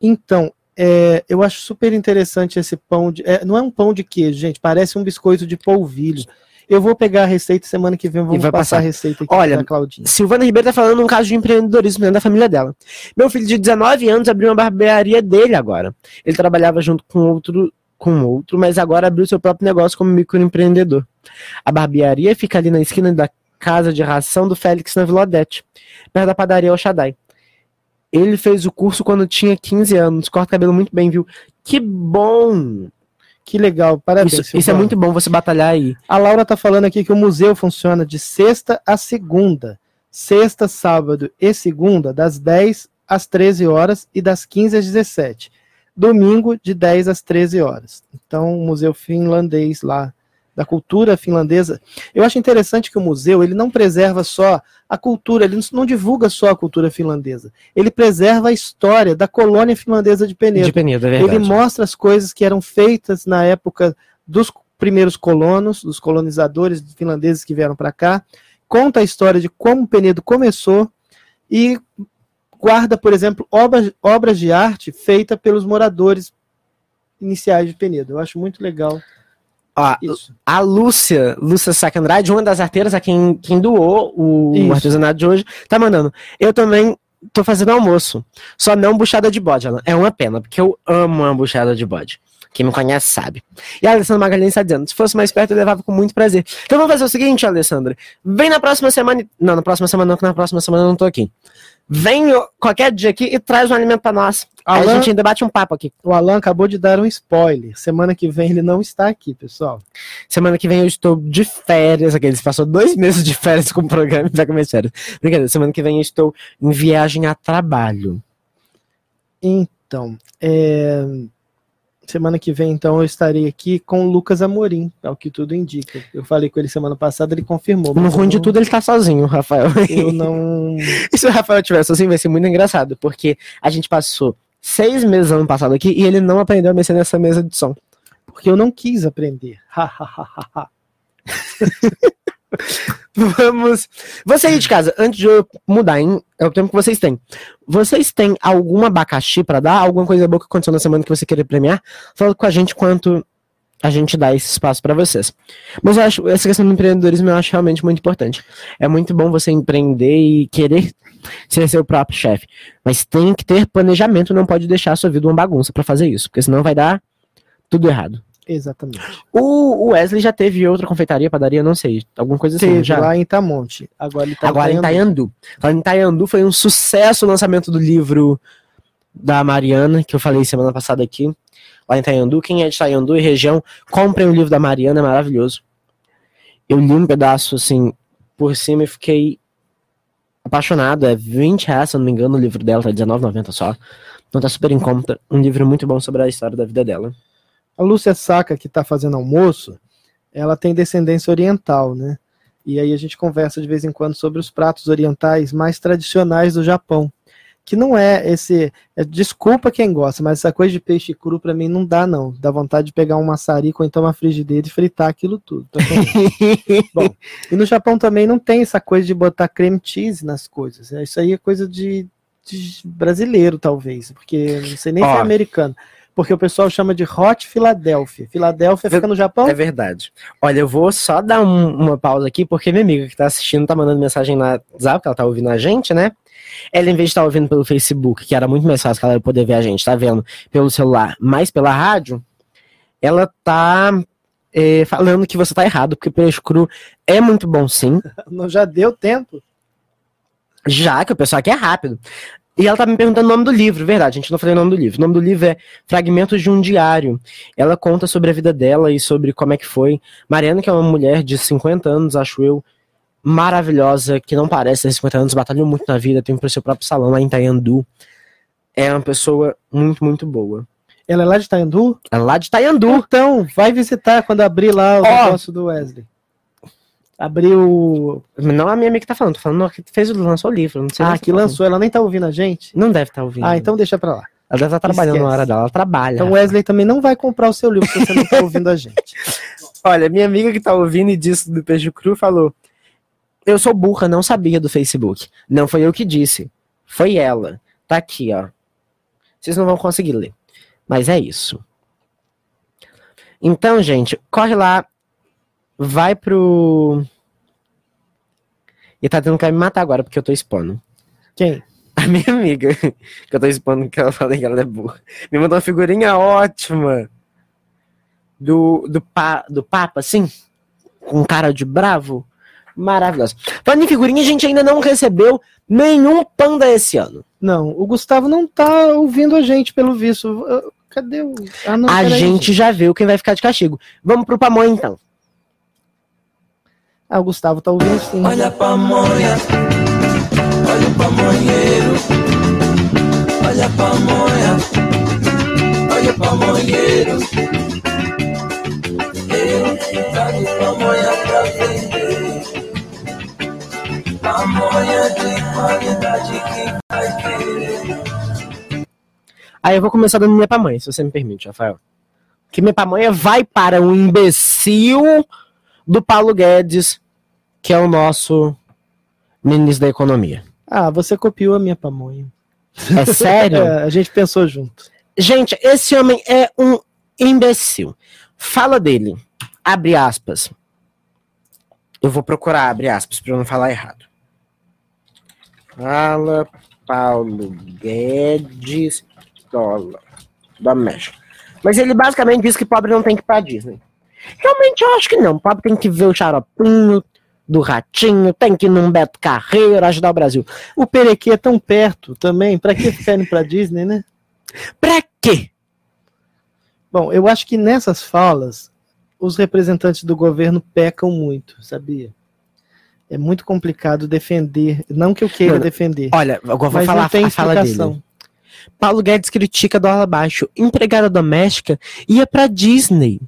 Então, é, eu acho super interessante esse pão de. é, não é um pão de queijo, gente, parece um biscoito de polvilho. Eu vou pegar a receita semana que vem, vamos
vai
passar a
passar.
receita aqui
Olha,
da Claudinha.
Silvana Ribeiro tá falando um caso de empreendedorismo dentro da família dela. Meu filho de 19 anos abriu uma barbearia dele agora. Ele trabalhava junto com outro, com outro, mas agora abriu seu próprio negócio como microempreendedor. A barbearia fica ali na esquina da casa de ração do Félix na Vila Odete, perto da padaria El Shaddai. Ele fez o curso quando tinha 15 anos, corta cabelo muito bem, viu? Que bom!
Que legal, parabéns.
Isso, isso é muito bom você batalhar aí.
A Laura tá falando aqui que o museu funciona de sexta a segunda. Sexta, sábado e segunda, das 10 às 13 horas e das 15 às 17. Domingo, de 10 às 13 horas. Então, o museu finlandês lá, da cultura finlandesa. Eu acho interessante que o museu, ele não preserva só a cultura, ele não divulga só a cultura finlandesa. Ele preserva a história da colônia finlandesa de Penedo.
De Penedo, é verdade.
Ele mostra as coisas que eram feitas na época dos primeiros colonos, dos colonizadores finlandeses que vieram para cá, conta a história de como Penedo começou e guarda, por exemplo, obras, obras de arte feitas pelos moradores iniciais de Penedo. Eu acho muito legal
Ó,
isso.
a Lúcia, Lúcia Saca Andrade, uma das arteiras a quem, quem doou o
Isso.
artesanato de hoje, tá mandando. Eu também tô fazendo almoço. Só não buchada de bode, Alan. É uma pena, porque eu amo uma buchada de bode. Quem me conhece sabe. E a Alessandra Magalhães está dizendo: se fosse mais perto, eu levava com muito prazer. Então vamos fazer o seguinte, Alessandra. Vem na próxima semana. Não, na próxima semana não, que na próxima semana eu não tô aqui. Vem qualquer dia aqui e traz um alimento pra nós.
Alan-
a gente ainda bate um papo aqui.
O Alan acabou de dar um spoiler. Semana que vem ele não está aqui, pessoal.
Semana que vem eu estou de férias. Aqueles passou dois meses de férias com o programa e minhas férias. Brincadeira, semana que vem eu estou em viagem a trabalho.
Então, é, semana que vem, então, eu estarei aqui com o Lucas Amorim, é o que tudo indica. Eu falei com ele semana passada, ele confirmou.
No ruim
eu
de tudo, ele tá sozinho, o Rafael.
Eu (laughs) não.
E se o Rafael tivesse assim, vai ser muito engraçado, porque a gente passou seis meses ano passado aqui e ele não aprendeu a mexer nessa mesa de som.
Porque eu não quis aprender. Ha, ha, ha, ha, ha. (laughs)
Vamos. Você aí de casa, antes de eu mudar, hein? É o tempo que vocês têm. Vocês têm algum abacaxi pra dar? Alguma coisa boa que aconteceu na semana que você querer premiar? Fala com a gente quanto a gente dá esse espaço pra vocês. Mas eu acho, essa questão do empreendedorismo eu acho realmente muito importante. É muito bom você empreender e querer (laughs) ser seu próprio chefe. Mas tem que ter planejamento, não pode deixar a sua vida uma bagunça pra fazer isso, porque senão vai dar tudo errado.
Exatamente.
O Wesley já teve outra confeitaria, padaria, não sei, alguma coisa assim.
Teve
já.
lá em Itamonte. Agora ele tá
Agora em
Itaiandu.
Itaiandu. Falando em Itaiandu, foi um sucesso o lançamento do livro da Mariana, que eu falei semana passada aqui. lá em Taiandu. Quem é de Taiandu e região, comprem o livro da Mariana, é maravilhoso. Eu li um pedaço, assim, por cima e fiquei apaixonado. É 20 reais, se eu não me engano, o livro dela, tá R$19,90 só. Então tá super em conta. Um livro muito bom sobre a história da vida dela.
A Lúcia Saca, que tá fazendo almoço, ela tem descendência oriental, né? E aí a gente conversa de vez em quando sobre os pratos orientais mais tradicionais do Japão. Que não é esse. é- desculpa quem gosta, mas essa coisa de peixe cru pra mim não dá, não. Dá vontade de pegar um maçarico ou então uma frigideira e fritar aquilo tudo. Tá bom? (laughs) E no Japão também não tem essa coisa de botar creme cheese nas coisas. É, Isso aí é coisa de, de brasileiro, talvez. Porque não sei nem se é americano. Porque o pessoal chama de Hot Philadelphia. Filadélfia fica no Japão?
É verdade. Olha, eu vou só dar um- uma pausa aqui, porque minha amiga que tá assistindo tá mandando mensagem na WhatsApp, que ela tá ouvindo a gente, né? Ela, em vez de estar ouvindo pelo Facebook, que era muito mais fácil que ela poder ver a gente, tá vendo pelo celular, mais pela rádio, ela tá eh, falando que você tá errado, porque peixe cru é muito bom sim, (laughs)
Não já deu tempo?
já que o pessoal aqui é rápido. E ela tá me perguntando o nome do livro, verdade, a gente não falou o nome do livro. O nome do livro é Fragmentos de um Diário. Ela conta sobre a vida dela e sobre como é que foi. Mariana, que é uma mulher de 50 anos, acho eu, maravilhosa, que não parece ter 50 anos, batalhou muito na vida, tem o seu próprio salão lá em Taiandu. É uma pessoa muito, muito boa.
Ela é lá de Taiandu?
Ela é lá de Taiandu.
Então, vai visitar quando abrir lá o
Ó.
negócio do Wesley. Abriu.
Não a minha amiga que tá falando, tô falando que fez, lançou o livro. Não sei
Ah, que
tá
lançou. Ela nem tá ouvindo a gente?
Não deve estar ouvindo.
Ah, então deixa pra lá.
Ela deve estar trabalhando
esquece.
na hora dela, ela trabalha.
Então Wesley também não vai comprar o seu livro se você não tá (laughs) ouvindo a gente.
Olha, minha amiga que tá ouvindo e disse do peixe cru falou: Eu sou burra, não sabia do Facebook. Não foi eu que disse. Foi ela. Tá aqui, ó. Vocês não vão conseguir ler. Mas é isso. Então, gente, corre lá. Vai pro. E tá tendo que me matar agora porque eu tô expondo.
Quem?
A minha amiga, (laughs) que eu tô expondo que ela fala que ela é burra, me mandou uma figurinha ótima do, do, pa, do Papa, assim, com cara de bravo. Maravilhosa. Falando em figurinha, a gente ainda não recebeu nenhum panda esse ano.
Não, o Gustavo não tá ouvindo a gente, pelo visto. Ah, Cadê o. Ah, não,
a gente já viu quem vai ficar de castigo. Vamos pro Pamonha, então.
Ah, o Gustavo tá ouvindo sim.
Olha pamonha, olha o pamonheiro, olha pamonha, olha o pamonheiro. Eu trago pamonha pra vender, pamonha de qualidade que vai querer.
Aí eu vou começar dando minha pamonha, se você me permite, Rafael. Que minha pamonha vai para um imbecil do Paulo Guedes, que é o nosso ministro da Economia.
Ah, você copiou a minha pamonha.
É sério? (laughs)
É, a gente pensou junto.
Gente, esse homem é um imbecil. Fala dele. Abre aspas. Eu vou procurar, abre aspas, pra eu não falar errado. Fala Paulo Guedes dólar da México. Mas ele basicamente diz que pobre não tem que ir pra Disney. Realmente eu acho que não. Pobre tem que ver o xaropinho do ratinho, tem que ir num Beto Carreiro, ajudar o Brasil.
O Perequê é tão perto também. Pra que ficar indo pra Disney, né?
Pra quê?
Bom, eu acho que nessas falas, os representantes do governo pecam muito, sabia? É muito complicado defender. Não que eu queira
Mano,
defender.
Olha, eu vou falar
não tem
a fala
explicação.
dele. Paulo Guedes critica dólar baixo. Empregada doméstica ia pra Disney.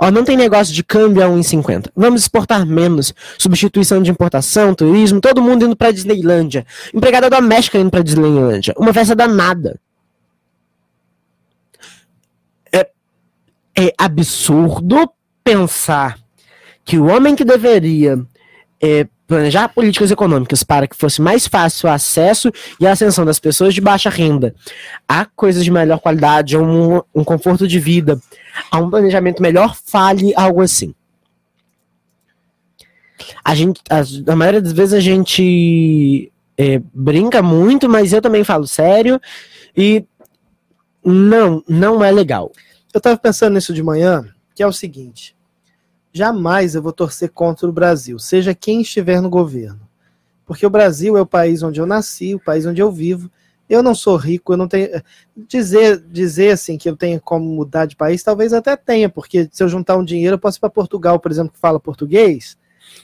Ó, não tem negócio de câmbio a 1,50. Vamos exportar menos. Substituição de importação, turismo, todo mundo indo pra Disneylândia. Empregada doméstica indo pra Disneylândia. Uma festa danada. É, é absurdo pensar que o homem que deveria é, planejar políticas econômicas para que fosse mais fácil o acesso e a ascensão das pessoas de baixa renda a coisas de melhor qualidade, a um, um conforto de vida, a um planejamento melhor, fale algo assim. A gente, as- a maioria das vezes a gente é, brinca muito, mas eu também falo sério e não, não é legal.
Eu tava pensando nisso de manhã, que é o seguinte: jamais eu vou torcer contra o Brasil, seja quem estiver no governo. Porque o Brasil é o país onde eu nasci, o país onde eu vivo, Eu não sou rico, eu não tenho. Dizer, dizer assim que eu tenho como mudar de país, talvez até tenha, porque se eu juntar um dinheiro, eu posso ir para Portugal, por exemplo, que fala português,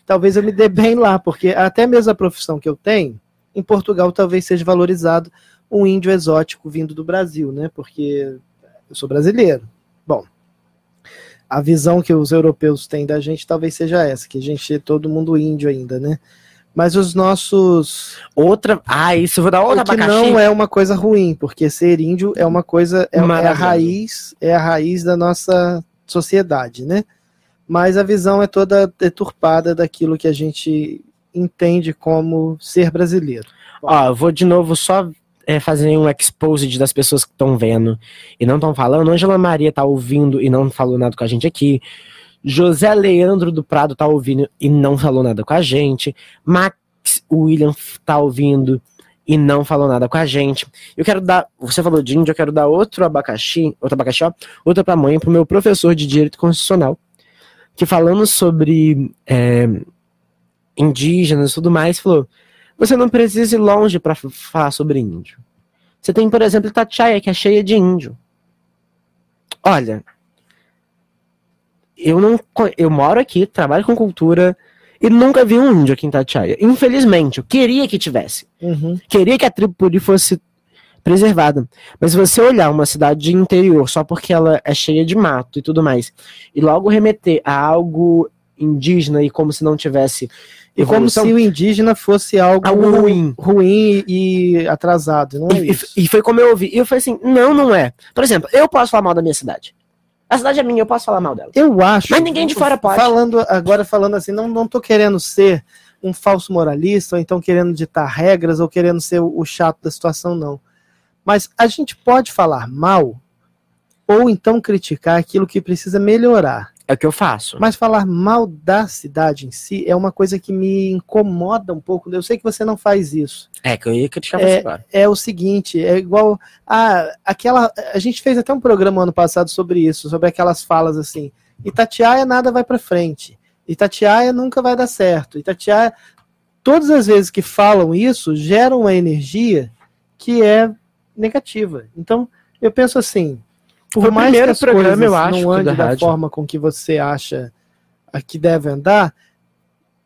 talvez eu me dê bem lá, porque até mesmo a profissão que eu tenho, em Portugal talvez seja valorizado um índio exótico vindo do Brasil, né? Porque eu sou brasileiro. A visão que os europeus têm da gente talvez seja essa, que a gente é todo mundo índio ainda, né? Mas os nossos.
Outra. Ah, isso eu vou dar outra
O que
abacaxi.
não é uma coisa ruim, porque ser índio é uma coisa. É, é a raiz, é a raiz da nossa sociedade, né? Mas a visão é toda deturpada daquilo que a gente entende como ser brasileiro.
Ó, eu vou de novo só é, fazer um exposed das pessoas que estão vendo e não estão falando. Angela Maria tá ouvindo e não falou nada com a gente aqui. José Leandro do Prado tá ouvindo e não falou nada com a gente. Max William tá ouvindo e não falou nada com a gente. Eu quero dar, você falou de índio, eu quero dar outro abacaxi, outro abacaxi, ó, outra pra mãe, pro meu professor de direito constitucional, que falando sobre é, indígenas e tudo mais, falou: você não precisa ir longe para falar sobre índio. Você tem, por exemplo, Itatiaia, que é cheia de índio. Olha, eu não eu moro aqui, trabalho com cultura e nunca vi um índio aqui em Itatiaia. Infelizmente, eu queria que tivesse.
Uhum.
Queria que a tribo Puri fosse preservada. Mas se você olhar uma cidade de interior só porque ela é cheia de mato e tudo mais, e logo remeter a algo indígena e como se não tivesse
E como se o indígena fosse algo,
algo ruim.
ruim e atrasado, não é
E,
isso?
e foi como eu ouvi. E eu falei assim: não, não é. Por exemplo, eu posso falar mal da minha cidade. A cidade é minha, eu posso falar mal dela.
Eu acho.
Mas ninguém de fora pode.
Falando agora falando assim, não não tô querendo ser um falso moralista ou então querendo ditar regras ou querendo ser o, o chato da situação não. Mas a gente pode falar mal ou então criticar aquilo que precisa melhorar.
É o que eu faço.
Mas falar mal da cidade em si é uma coisa que me incomoda um pouco. Eu sei que você não faz isso.
É que eu ia criticar você agora.
É o seguinte, é igual a aquela a gente fez até um programa ano passado sobre isso, sobre aquelas falas assim, Itatiaia nada vai para frente. Itatiaia nunca vai dar certo. Itatiaia todas as vezes que falam isso geram uma energia que é negativa. Então, eu penso assim, por
Foi
mais que as
programa,
coisas
eu acho,
não andem
da
forma com que você acha que deve andar,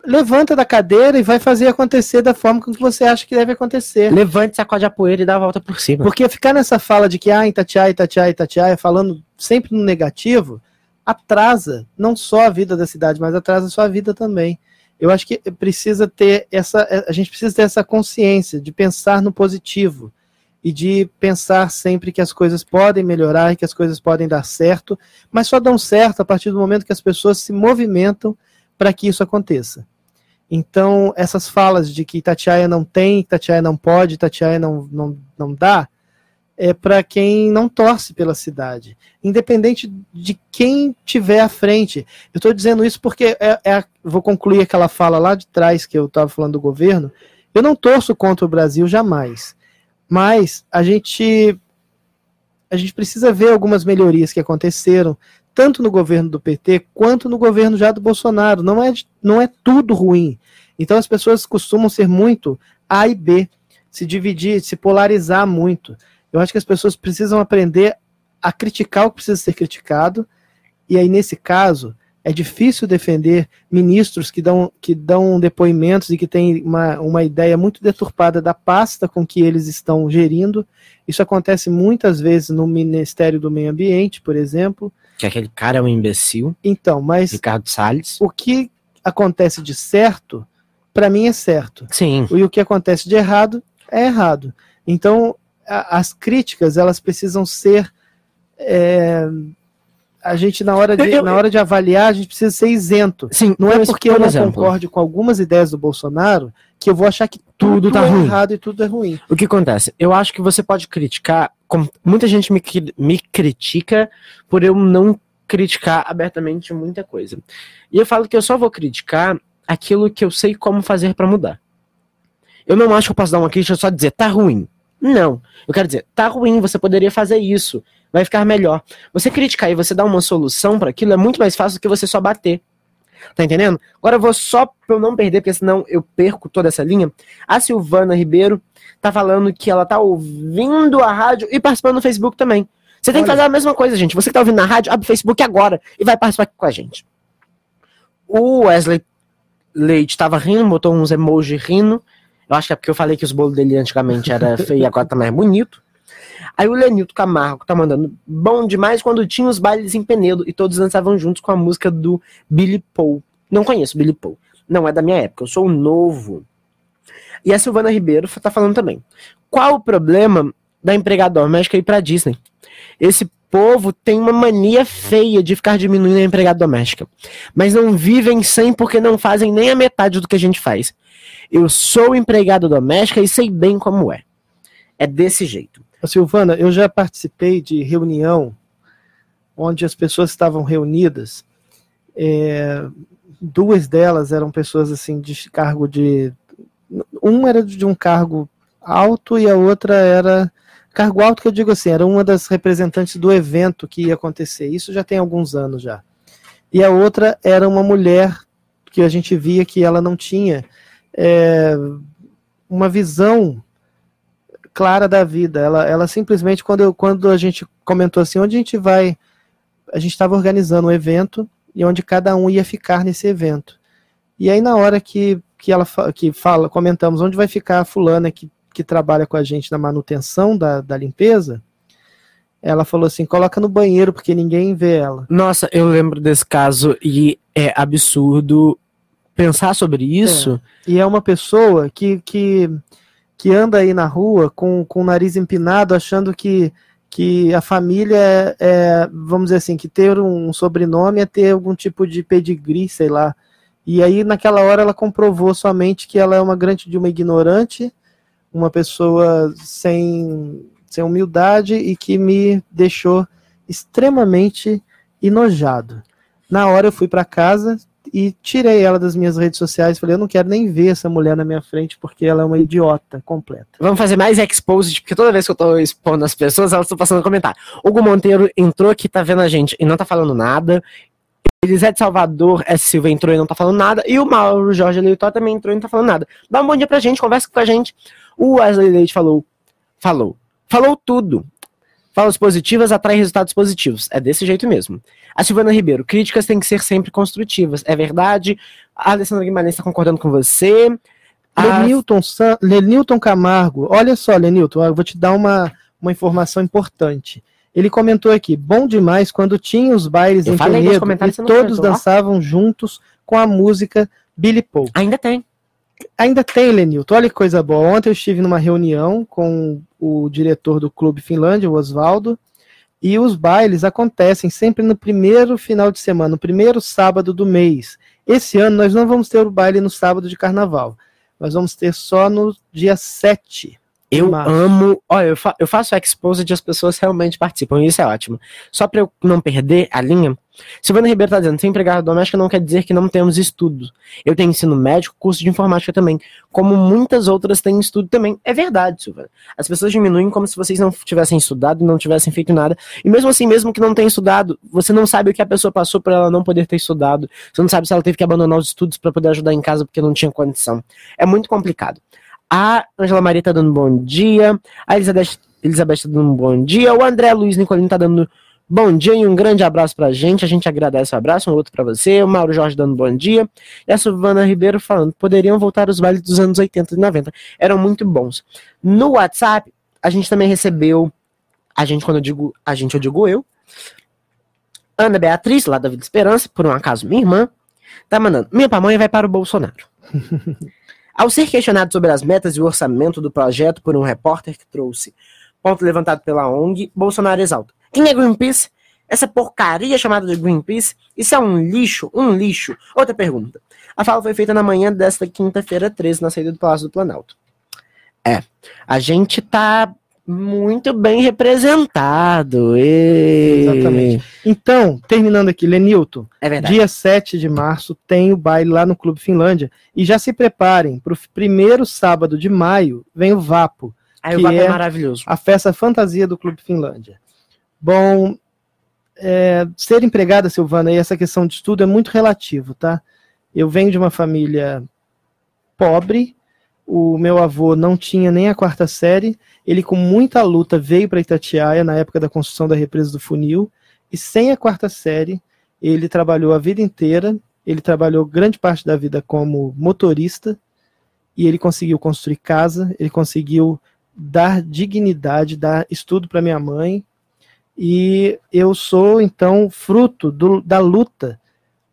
levanta da cadeira e vai fazer acontecer da forma com que você acha que deve acontecer.
Levante, sacode a poeira e dá a volta por cima.
Porque ficar nessa fala de que ah, Itatiaia, Itatiaia, Itatiaia, falando sempre no negativo, atrasa não só a vida da cidade, mas atrasa a sua vida também. Eu acho que precisa ter essa, a gente precisa ter essa consciência de pensar no positivo e de pensar sempre que as coisas podem melhorar que as coisas podem dar certo, mas só dão certo a partir do momento que as pessoas se movimentam para que isso aconteça. Então, essas falas de que Itatiaia não tem, Itatiaia não pode, Itatiaia não, não, não dá, é para quem não torce pela cidade, independente de quem tiver à frente. Eu estou dizendo isso porque é, é vou concluir aquela fala lá de trás que eu estava falando do governo. Eu não torço contra o Brasil jamais, mas a gente a gente precisa ver algumas melhorias que aconteceram tanto no governo do PT quanto no governo já do Bolsonaro. Não é, não é tudo ruim. Então as pessoas costumam ser muito A e B, se dividir, se polarizar muito. Eu acho que as pessoas precisam aprender a criticar o que precisa ser criticado. E aí, nesse caso, é difícil defender ministros que dão, que dão depoimentos e que têm uma, uma ideia muito deturpada da pasta com que eles estão gerindo. Isso acontece muitas vezes no Ministério do Meio Ambiente, por exemplo.
Que aquele cara é um imbecil,
Então, mas
Ricardo Salles.
o que acontece de certo, para mim é certo.
Sim.
E o que acontece de errado é errado. Então, a- as críticas, elas precisam ser. é, a gente, na hora, de,
Eu-
na hora de avaliar, a gente precisa ser isento.
Sim,
Não é
por-
porque
por
eu não
exemplo,
concorde com algumas ideias do Bolsonaro que eu vou achar que tudo,
tá
é
ruim.
errado e tudo é ruim.
O que acontece? Eu acho que você pode criticar. como muita gente me, me critica por eu não criticar abertamente muita coisa. E eu falo que eu só vou criticar aquilo que eu sei como fazer pra mudar. Eu não acho que eu posso dar uma crítica só dizer tá ruim. Não. Eu quero dizer, tá ruim, você poderia fazer isso. Vai ficar melhor. Você criticar e você dar uma solução pra aquilo é muito mais fácil do que você só bater. Tá entendendo? Agora eu vou só pra eu não perder, porque senão eu perco toda essa linha. A Silvana Ribeiro tá falando que ela tá ouvindo a rádio e participando no Facebook também. Você tem que
Olha.
fazer a mesma coisa, gente. Você que tá ouvindo na rádio, abre o Facebook agora e vai participar aqui com a gente. O Wesley Leite tava rindo, botou uns emojis rindo. Eu acho que é porque eu falei que os bolos dele antigamente era feio e agora tá mais bonito. Aí o Lenilton Camargo tá mandando bom demais quando tinha os bailes em Penedo e todos dançavam juntos com a música do Billy Paul. Não conheço Billy Paul. Não é da minha época, eu sou novo. E a Silvana Ribeiro tá falando também. Qual o problema da empregada doméstica ir pra Disney? Esse povo tem uma mania feia de ficar diminuindo a empregada doméstica. Mas não vivem sem porque não fazem nem a metade do que a gente faz. Eu sou empregada doméstica e sei bem como é. É desse jeito.
Silvana, eu já participei de reunião onde as pessoas estavam reunidas. é, duas delas eram pessoas assim de cargo de. Uma era de um cargo alto e a outra era. Cargo alto que eu digo assim, era uma das representantes do evento que ia acontecer. Isso já tem alguns anos já. E a outra era uma mulher que a gente via que ela não tinha é, uma visão clara da vida. Ela, ela simplesmente, quando, eu, quando a gente comentou assim, onde a gente vai, a gente estava organizando um evento e onde cada um ia ficar nesse evento. E aí na hora que, que ela que fala, comentamos onde vai ficar a fulana que, que trabalha com a gente na manutenção da, da limpeza, ela falou assim, coloca no banheiro porque ninguém vê ela.
Nossa, eu lembro desse caso e é absurdo pensar sobre isso.
E é uma pessoa que, que, que anda aí na rua com, com o nariz empinado, achando que, que a família é, é, vamos dizer assim, que ter um sobrenome é ter algum tipo de pedigree, sei lá. E aí, naquela hora, ela comprovou somente que ela é uma grande de uma ignorante, uma pessoa sem, sem humildade e que me deixou extremamente enojado. Na hora eu fui para casa, e tirei ela das minhas redes sociais. Falei, eu não quero nem ver essa mulher na minha frente porque ela é uma idiota completa.
Vamos fazer mais exposed, porque toda vez que eu tô expondo as pessoas, elas estão passando a comentar. Hugo Monteiro entrou aqui, tá vendo a gente e não tá falando nada. Elisete Salvador S. Silva entrou e não tá falando nada. E o Mauro Jorge Leitó também entrou e não tá falando nada. Dá um bom dia pra gente, conversa com a gente. O Wesley Leite falou. Falou. Falou tudo. Falas positivas atraem resultados positivos. É desse jeito mesmo. A Silvana Ribeiro, críticas têm que ser sempre construtivas. É verdade. A Alessandra Guimarães está concordando com você. A-
Lenilton, San... Lenilton Camargo, olha só, Lenilton, eu vou te dar uma, uma informação importante. Ele comentou aqui, bom demais quando tinha os bailes
Eu
em Penedo e todos
comentou,
dançavam juntos com a música Billy Paul.
Ainda tem.
Ainda tem, Lenilton. Olha que coisa boa. Ontem eu estive numa reunião com o diretor do Clube Finlândia, o Oswaldo, e os bailes acontecem sempre no primeiro final de semana, no primeiro sábado do mês. Esse ano nós não vamos ter o baile no sábado de carnaval. Nós vamos ter só no dia 7.
Eu
março.
amo. Olha, eu, fa eu faço exposed e as pessoas realmente participam. e Isso é ótimo. Só pra eu não perder a linha. Silvana Ribeiro tá dizendo: ser empregada doméstica não quer dizer que não temos estudo. Eu tenho ensino médico, curso de informática também. Como muitas outras têm estudo também. É verdade, Silvana. As pessoas diminuem como se vocês não tivessem estudado, não tivessem feito nada. E mesmo assim, mesmo que não tenha estudado, você não sabe o que a pessoa passou por ela não poder ter estudado. Você não sabe se ela teve que abandonar os estudos para poder ajudar em casa porque não tinha condição. É muito complicado. A Angela Maria tá dando bom dia. A Elizabeth, Elizabeth tá dando um bom dia. O André Luiz Nicolino tá dando bom dia e um grande abraço pra gente. A gente agradece o abraço, um outro pra você. O Mauro Jorge dando bom dia. E a Silvana Ribeiro falando: poderiam voltar os bailes dos anos 80 e 90. Eram muito bons. No WhatsApp, a gente também recebeu. A gente, quando eu digo a gente, eu digo eu. Ana Beatriz, lá da Vida Esperança, por um acaso minha irmã, tá mandando. Minha pamonha vai para o Bolsonaro. (laughs) Ao ser questionado sobre as metas e o orçamento do projeto por um repórter que trouxe ponto levantado pela ONG, Bolsonaro exalta. Quem é Greenpeace? Essa porcaria chamada de Greenpeace? Isso é um lixo? Um lixo? Outra pergunta. A fala foi feita na manhã desta quinta-feira 13, na saída do Palácio do Planalto. É, a gente tá muito bem representado. E...
Exatamente. Então, terminando aqui, Lenilton,
É verdade.
dia 7 de março tem o baile lá no Clube Finlândia. E já se preparem, para o primeiro sábado de maio vem o Vapo,
Aí o Vapo é
é-
maravilhoso.
a festa fantasia do Clube Finlândia. Bom, é, ser empregada, Silvana, e essa questão de estudo é muito relativo, tá? Eu venho de uma família pobre, o meu avô não tinha nem a quarta série, ele com muita luta veio para Itatiaia na época da construção da represa do Funil, e sem a quarta série, ele trabalhou a vida inteira, ele trabalhou grande parte da vida como motorista, e ele conseguiu construir casa, ele conseguiu dar dignidade, dar estudo para minha mãe, e eu sou, então, fruto do, da luta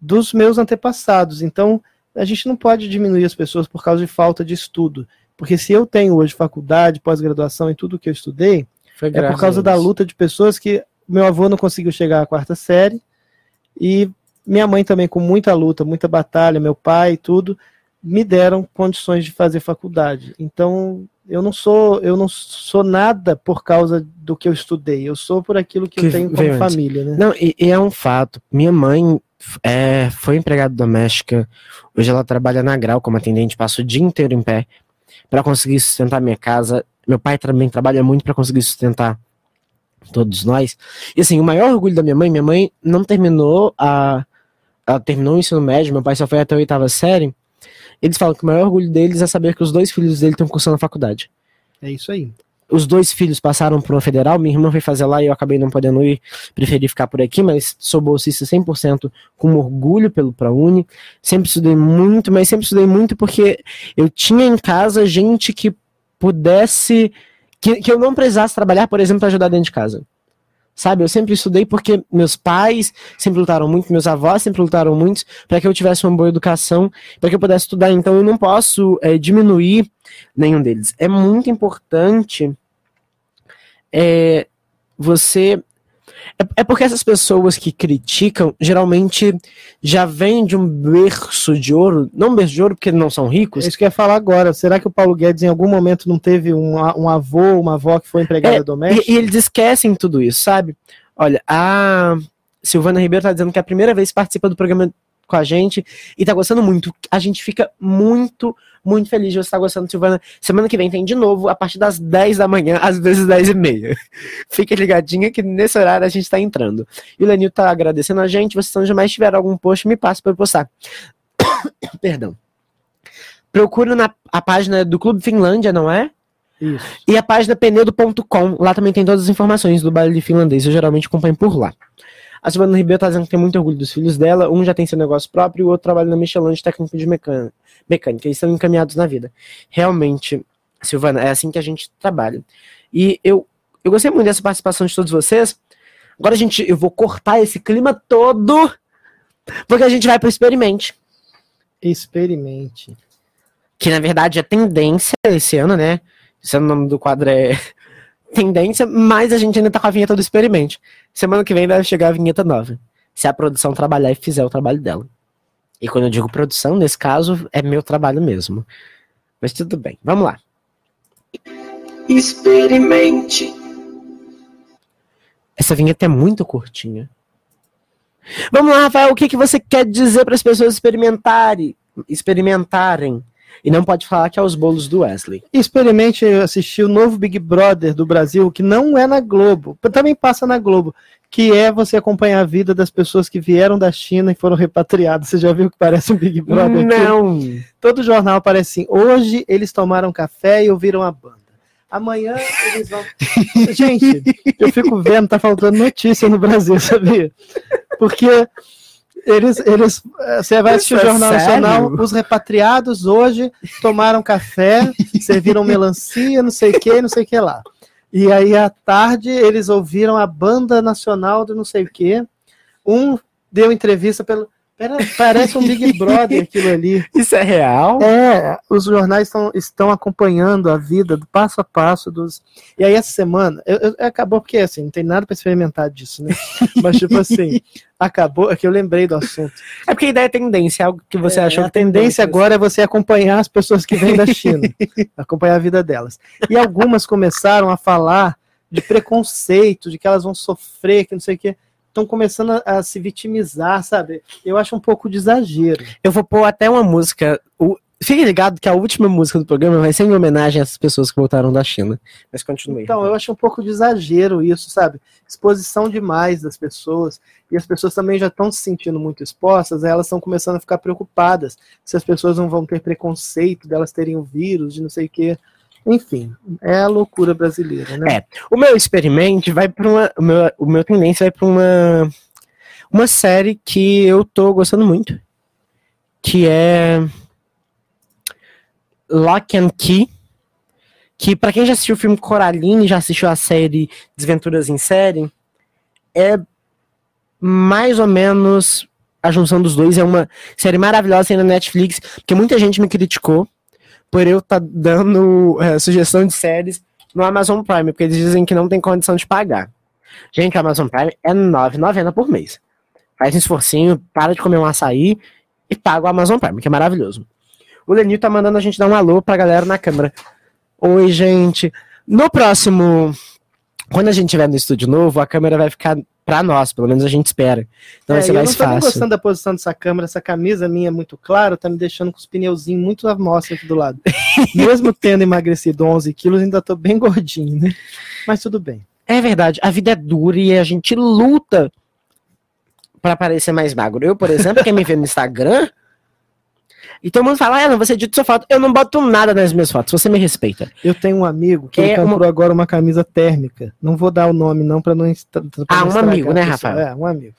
dos meus antepassados. Então, a gente não pode diminuir as pessoas por causa de falta de estudo. Porque se eu tenho hoje faculdade, pós-graduação e tudo que eu estudei, é por causa da luta de pessoas que meu avô não conseguiu chegar à quarta série e minha mãe também com muita luta, muita batalha, meu pai e tudo, me deram condições de fazer faculdade. Então, eu não sou, eu não sou nada por causa do que eu estudei. Eu sou por aquilo que,
Que
eu tenho como
antes.
família, né?
Não, e, e é um fato. Minha mãe é, foi empregada doméstica. Hoje ela trabalha na Grau como atendente, passa o dia inteiro em pé para conseguir sustentar minha casa. Meu pai também trabalha muito para conseguir sustentar todos nós. E assim, o maior orgulho da minha mãe, minha mãe não terminou a ela terminou o ensino médio, meu pai só foi até a oitava série. Eles falam que o maior orgulho deles é saber que os dois filhos dele estão cursando a faculdade.
É isso aí.
os dois filhos passaram para uma federal, minha irmã foi fazer lá e eu acabei não podendo ir, preferi ficar por aqui, mas sou bolsista 100% com orgulho pelo ProUni. Sempre estudei muito, mas sempre estudei muito porque eu tinha em casa gente que pudesse, que, que eu não precisasse trabalhar, por exemplo, para ajudar dentro de casa. Sabe, eu sempre estudei porque meus pais sempre lutaram muito, meus avós sempre lutaram muito para que eu tivesse uma boa educação, para que eu pudesse estudar. Então eu não posso é, diminuir nenhum deles. É muito importante é, você. É, é porque essas pessoas que criticam geralmente já vêm de um berço de ouro, não um berço de ouro porque não são
É
ricos.
isso que eu ia falar agora. Será que o Paulo Guedes em algum momento não teve um, um avô, uma avó que foi empregada
É,
doméstica?
E, e eles esquecem tudo isso, sabe? Olha, a Silvana Ribeiro tá dizendo que é a primeira vez que participa do programa com a gente e tá gostando muito. A gente fica muito, muito feliz de você estar gostando, Silvana. Semana que vem tem de novo, a partir das 10 da manhã, às vezes 10 e meia. (laughs) Fique ligadinha que nesse horário a gente tá entrando. E o Lenil tá agradecendo a gente. Vocês não jamais tiver algum post, me passa pra eu postar. (coughs) Perdão. Procura na a página do Clube Finlândia, não é?
Isso.
E a página penedo.com, lá também tem todas as informações do baile finlandês, eu geralmente acompanho por lá. A Silvana Ribeiro tá dizendo que tem muito orgulho dos filhos dela, um já tem seu negócio próprio e o outro trabalha na Michelin de técnico de mecânica. mecânica. Eles estão encaminhados na vida. Realmente, Silvana, é assim que a gente trabalha. E eu, eu gostei muito dessa participação de todos vocês. Agora, gente, eu vou cortar esse clima todo, porque a gente vai pro Experimente
Experimente.
que na verdade é tendência esse ano, né? Esse ano o nome do quadro é tendência, mas a gente ainda tá com a vinheta do experimente. Semana que vem deve chegar a vinheta nova. Se a produção trabalhar e fizer o trabalho dela. E quando eu digo produção, nesse caso, é meu trabalho mesmo. Mas tudo bem, vamos lá.
Experimente.
Essa vinheta é muito curtinha. Vamos lá, Rafael, o que, que você quer dizer para as pessoas experimentarem, experimentarem? E não pode falar que é os bolos do Wesley.
Experimente assistir o novo Big Brother do Brasil, que não é na Globo, também passa na Globo, que é você acompanhar a vida das pessoas que vieram da China e foram repatriadas. Você já viu que parece um Big Brother? aqui?
Não.
Todo jornal aparece assim: hoje eles tomaram café e ouviram a banda. Amanhã eles vão. (laughs) Gente, eu fico vendo, tá faltando notícia no Brasil, (laughs) sabia? Porque eles, eles, eh, você vai assistir o
Isso é
Jornal
sério?
Nacional, os repatriados hoje tomaram café, serviram (laughs) melancia, não sei o que, não sei o que lá. E aí à tarde eles ouviram a banda nacional do não sei o que. Um deu entrevista pelo. Pera, parece um Big (laughs) Brother aquilo ali.
Isso é real?
É, os jornais estão, estão acompanhando a vida do passo a passo dos. E aí, essa semana, eu- eu- acabou porque assim, não tem nada para experimentar disso, né? Mas, tipo assim, (laughs) acabou, é que eu lembrei do assunto.
É porque a ideia é tendência, é algo que você
É,
achou
a
que tem
tendência
dentro.
agora é você acompanhar as pessoas que vêm da China, (laughs) acompanhar a vida delas. E algumas começaram a falar de preconceito, de que elas vão sofrer, que não sei o quê. Estão começando a, a se vitimizar, sabe? Eu acho um pouco de exagero.
Eu vou pôr até uma música. O, Fique ligado que a última música do programa vai ser em homenagem a essas pessoas que voltaram da China. Mas continue.
Então, eu acho um pouco de exagero isso, sabe? Exposição demais das pessoas. E as pessoas também já estão se sentindo muito expostas, aí elas estão começando a ficar preocupadas se as pessoas não vão ter preconceito delas terem o vírus, de não sei o quê. Enfim, é a loucura brasileira, né?
É. O meu experimento vai para uma. O meu, o meu tendência vai para uma. Uma série que eu tô gostando muito. Que é. Lock and Key. Que para quem já assistiu o filme Coraline, já assistiu a série Desventuras em Série, é mais ou menos a junção dos dois. É uma série maravilhosa aí na Netflix, porque muita gente me criticou por eu estar dando é, sugestão de séries no Amazon Prime, porque eles dizem que não tem condição de pagar. Gente, o Amazon Prime é R$ 9,90 por mês. Faz um esforcinho, para de comer um açaí e paga o Amazon Prime, que é maravilhoso. O Lenil tá mandando a gente dar um alô pra galera na câmera. Oi, gente. No próximo. Quando a gente estiver no estúdio novo, a câmera vai ficar pra nós, pelo menos a gente espera. Então
É,
vai ser
eu
mais
não tô nem
fácil.
gostando da posição dessa câmera, essa camisa minha é muito clara, tá me deixando com os pneuzinhos muito à mostra aqui do lado. (laughs) Mesmo tendo emagrecido 11 quilos, ainda tô bem gordinho, né? Mas tudo bem.
É verdade, a vida é dura e a gente luta pra parecer mais magro. Eu, por exemplo, quem me vê no Instagram, e todo mundo fala, ah, não, você edita sua foto. Eu não boto nada nas minhas fotos, você me respeita.
Eu tenho um amigo que
É
comprou agora uma camisa térmica. Não vou dar o nome não para não pra
Ah, um amigo, né. Rafael?
É, um amigo.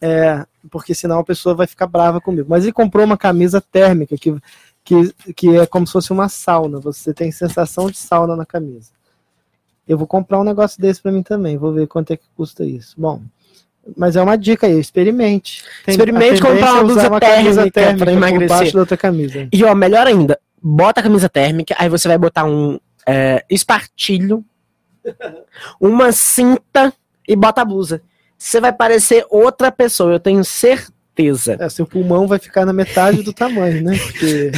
É, porque senão a pessoa vai ficar brava comigo. Mas ele comprou uma camisa térmica que, que, que é como se fosse uma sauna. Você tem sensação de sauna na camisa. Eu vou comprar um negócio desse para mim também. Vou ver quanto é que custa isso. Bom, mas é uma dica aí, experimente. Tem-
Experimente comprar uma blusa térmica pra
por
emagrecer.
da outra camisa.
E ó, melhor ainda, bota a camisa térmica, aí você vai botar um é, espartilho, uma cinta e bota a blusa. Você vai parecer outra pessoa, eu tenho certeza.
É, seu pulmão vai ficar na metade do tamanho, né? Porque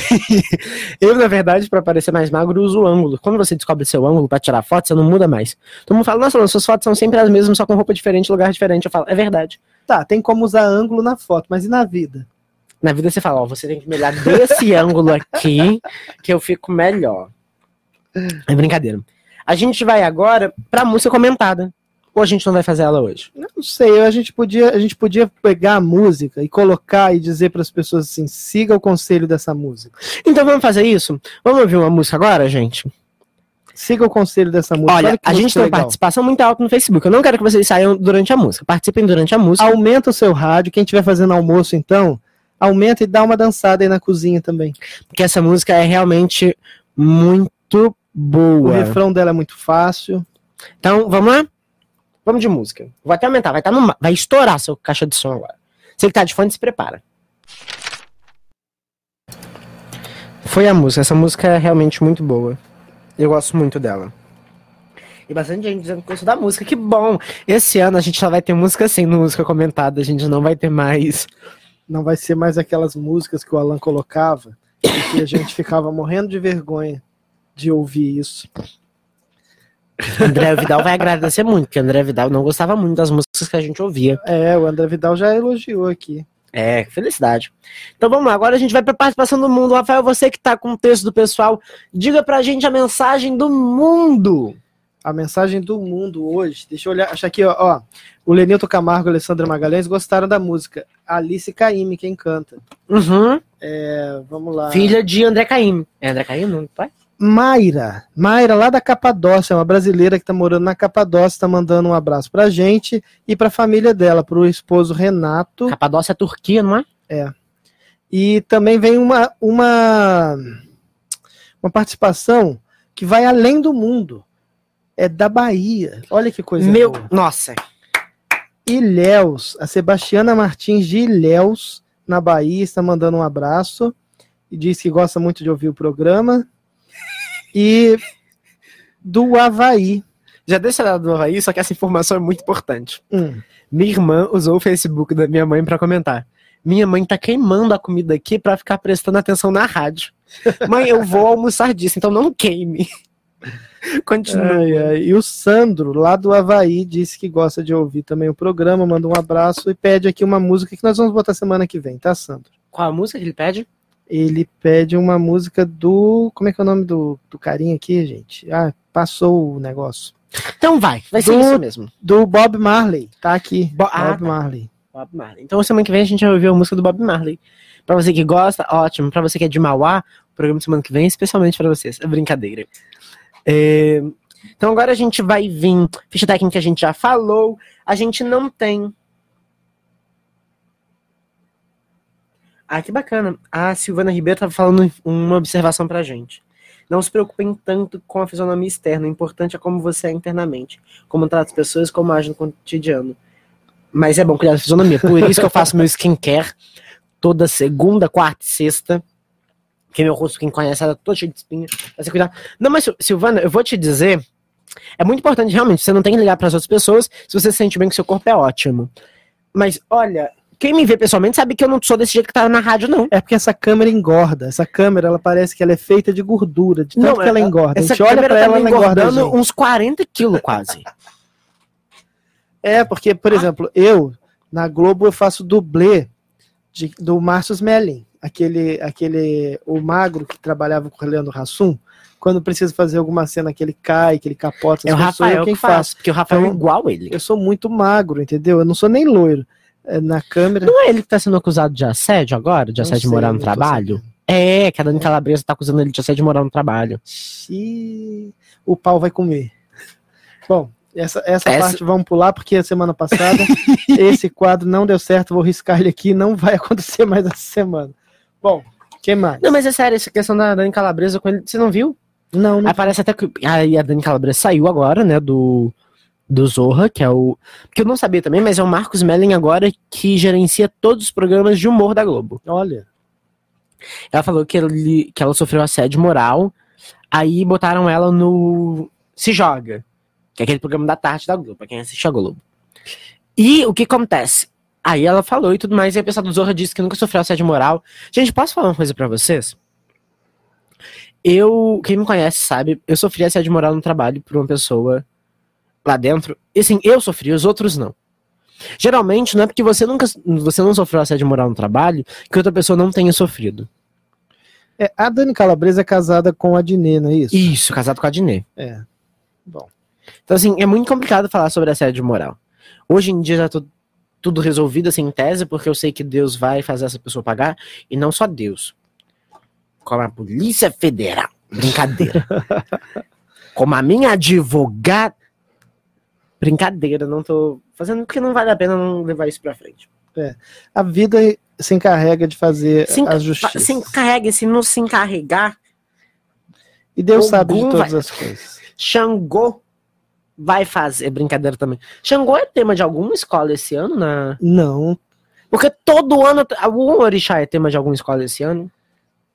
(laughs)
Eu, na verdade, pra parecer mais magro, uso o ângulo. Quando você descobre seu ângulo pra tirar foto, você não muda mais. Todo mundo fala, nossa, Alan, suas fotos são sempre as mesmas, só com roupa diferente, lugar diferente. Eu falo, é verdade.
Tá, tem como usar ângulo na foto, mas e na vida?
Na vida você fala, ó, você tem que me olhar desse (laughs) ângulo aqui, que eu fico melhor. É brincadeira. A gente vai agora pra música comentada. Ou a gente não vai fazer ela hoje?
Não sei, a gente podia, a gente podia pegar a música e colocar e dizer para as pessoas assim: siga o conselho dessa música.
Então vamos fazer isso? Vamos ouvir uma música agora, gente?
Siga o conselho dessa música.
Olha, a gente tem uma
legal.
participação muito alta no Facebook. Eu não quero que vocês saiam durante a música. Participem durante a música.
Aumenta o seu rádio. Quem estiver fazendo almoço, então, aumenta e dá uma dançada aí na cozinha também.
Porque essa música é realmente muito
O
boa.
refrão dela é muito fácil.
Então, vamos lá? Vamos de música. Vou até aumentar, vai, tá no, vai estourar seu caixa de som agora. Você que tá de fone, se prepara. Foi a música. Essa música é realmente muito boa. Eu gosto muito dela. E bastante gente dizendo que gostou da música. Que bom! Esse ano a gente só vai ter música no música comentada. A gente não vai ter mais.
Não vai ser mais aquelas músicas que o Alan colocava e que a gente ficava morrendo de vergonha de ouvir isso.
André Vidal vai agradecer muito, porque André Vidal não gostava muito das músicas que a gente ouvia.
É, o André Vidal já elogiou aqui.
É, felicidade. Então vamos lá, agora a gente vai para participação do mundo. Rafael, você que tá com o texto do pessoal, diga pra gente a mensagem do mundo.
A mensagem do mundo hoje, deixa eu olhar, achar aqui, ó, ó. O Lenilton Camargo e a Alessandra Magalhães gostaram da música. Alice Caymmi, quem canta.
Uhum.
É, vamos lá.
Filha de André Caim. É André Caim, não pai?
Mayra. Mayra, lá da Capadócia, uma brasileira que tá morando na Capadócia, tá mandando um abraço pra gente e pra família dela, pro esposo Renato.
Capadócia é Turquia, não é?
E também vem uma, uma, uma participação que vai além do mundo. É da Bahia. Olha que coisa
Meu,
boa.
nossa.
Ilhéus, a Sebastiana Martins de Ilhéus, na Bahia, está mandando um abraço e diz que gosta muito de ouvir o programa. E do Havaí.
Já deixa ela do Havaí, só que essa informação é muito importante.
Hum,
Minha irmã usou o Facebook da minha mãe pra comentar. Minha mãe tá queimando a comida aqui pra ficar prestando atenção na rádio. (laughs) Mãe, eu vou almoçar disso, então não queime. (laughs) Continua.
ai, ai. E o Sandro, lá do Havaí, disse que gosta de ouvir também o programa, manda um abraço e pede aqui uma música que nós vamos botar semana que vem, tá, Sandro?
Qual a música que ele pede?
Ele pede uma música do. Como é que é o nome do, do carinha aqui, gente? Ah, passou o negócio.
Então vai, vai ser
Do-
isso mesmo.
Do Bob Marley. Tá aqui.
Bo- ah,
Bob
tá.
Marley.
Bob Marley. Então semana que vem a gente vai ouvir a música do Bob Marley. Pra você que gosta, ótimo. Pra você que é de Mauá, o programa de semana que vem é especialmente pra vocês. É brincadeira. É, Então agora a gente vai vir. Ficha técnica a gente já falou. A gente não tem. Ah, que bacana. A Silvana Ribeiro tava falando uma observação pra gente. Não se preocupem tanto com a fisionomia externa. O importante é como você é internamente. Como trata as pessoas, como age no cotidiano. Mas é bom cuidar da fisionomia. Por isso que eu faço meu skincare toda segunda, quarta e sexta. Porque meu rosto, quem conhece, era todo cheio de espinha. Você cuidar. Não, mas Sil- Silvana, eu vou te dizer. É muito importante, realmente. Você não tem que ligar para as outras pessoas. Se você se sente bem que seu corpo é ótimo. Mas, olha, quem me vê pessoalmente sabe que eu não sou desse jeito que tá na rádio, não.
É porque essa câmera engorda. Essa câmera, ela parece que ela é feita de gordura, de tanto
Não,
que ela
é-
engorda. A
Essa
gente olha pra
tá
ela, ela engorda. a
engordando uns 40 quilos quase. (laughs)
É, porque,
Ah.
por exemplo, eu, na Globo, eu faço dublê de- do Márcio Smelling, aquele, aquele, o magro que trabalhava com o Leandro Hassum, quando precisa fazer alguma cena que ele cai, que ele capota,
É o Rafael
quem
que faz, porque o Rafael é
Então,
igual ele.
Eu sou muito magro, entendeu? Eu não sou nem loiro. É, Na câmera.
Não é ele que tá sendo acusado de assédio agora? De assédio
sei,
moral no trabalho? É, que a Dani Calabresa tá acusando ele de assédio moral no trabalho.
Xiii, o pau vai comer. Bom, essa, essa,
Essa-
parte vamos pular, porque a semana passada (laughs) esse quadro não deu certo, vou riscar ele aqui, não vai acontecer mais essa semana. Bom, quem mais?
Não, mas é sério, essa questão da Dani Calabresa com ele, você não viu?
Não, não
Aparece até que aí a Dani Calabresa saiu agora, né, do, do Zorra, que é o... Que eu não sabia também, mas é o Marcos Melling agora que gerencia todos os programas de humor da Globo.
olha.
Ela falou que, ele, que ela sofreu assédio moral, aí botaram ela no Se Joga, que é aquele programa da tarde da Globo, pra quem assiste a Globo. E o que acontece? Aí ela falou e tudo mais, e a pessoa do Zorra disse que nunca sofreu assédio moral. Gente, posso falar uma coisa pra vocês? Eu, quem me conhece sabe, eu sofri assédio moral no trabalho por uma pessoa lá dentro. E assim, eu sofri, os outros não. Geralmente não é porque você nunca você não sofreu assédio moral no trabalho que outra pessoa não tenha sofrido.
É, a Dani Calabresa é casada com a Dinê, não é isso?
Isso, casado com a Dinê.
É. Bom.
Então, assim, é muito complicado falar sobre assédio moral. Hoje em dia já tô tudo resolvido, assim, em tese, porque eu sei que Deus vai fazer essa pessoa pagar, e não só Deus. Como a Polícia Federal. Brincadeira. (laughs) Como a minha advogada. Brincadeira, não tô fazendo porque não vale a pena não levar isso pra frente.
A vida se encarrega de fazer
Se,
a justiça.
se encarregue, se não se encarregar,
E Deus sabe de todas
vai-
as coisas.
Xangô vai fazer. Brincadeira também. Xangô é tema de alguma escola esse ano? Na...
Não,
Porque todo ano. Algum orixá é tema de alguma escola esse ano?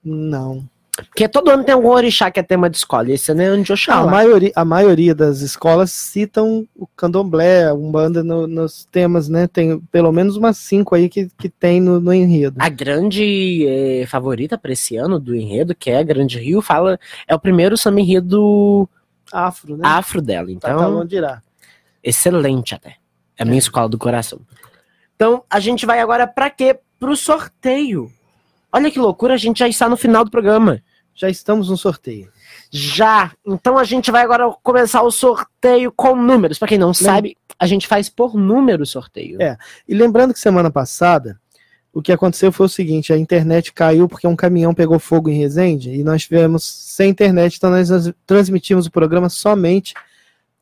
não.
Porque todo ano tem algum orixá que é tema de escola. Esse ano é ano de
Ah, a,
Oxalá.
maioria, a maioria das escolas citam o candomblé, a umbanda no- nos temas, né? Tem pelo menos umas cinco aí que, que tem no, no enredo.
A grande eh, favorita pra esse ano do enredo, que é a Grande Rio, fala. É o primeiro samba enredo
Afro, né?
afro dela.
Tá,
Então,
tá longe de irá.
excelente até. É a minha escola do coração. Então, a gente vai agora pra quê? Pro sorteio. Olha que loucura, a gente já está no final do programa.
Já estamos no sorteio.
Já. Então a gente vai agora começar o sorteio com números. Pra quem não sabe, a gente faz por número o sorteio.
É. E lembrando que semana passada, o que aconteceu foi o seguinte: a internet caiu porque um caminhão pegou fogo em Resende e nós tivemos sem internet, então nós transmitimos o programa somente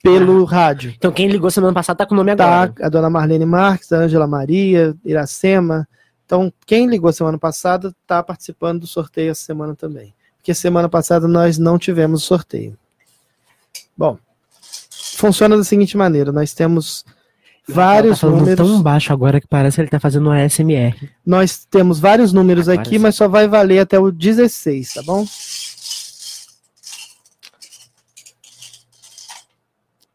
pelo rádio.
Então quem ligou semana passada tá com o nome
Tá,
agora.
a dona Marlene Marques, a Ângela Maria, Iracema. Então, quem ligou semana passada está participando do sorteio essa semana também. Porque semana passada nós não tivemos sorteio. Bom, funciona da seguinte maneira: nós temos vários
tá
números.
tão baixo agora que parece que ele tá fazendo uma ASMR.
Nós temos vários números
Agora
aqui,
sim.
mas só vai valer até o 16, tá bom?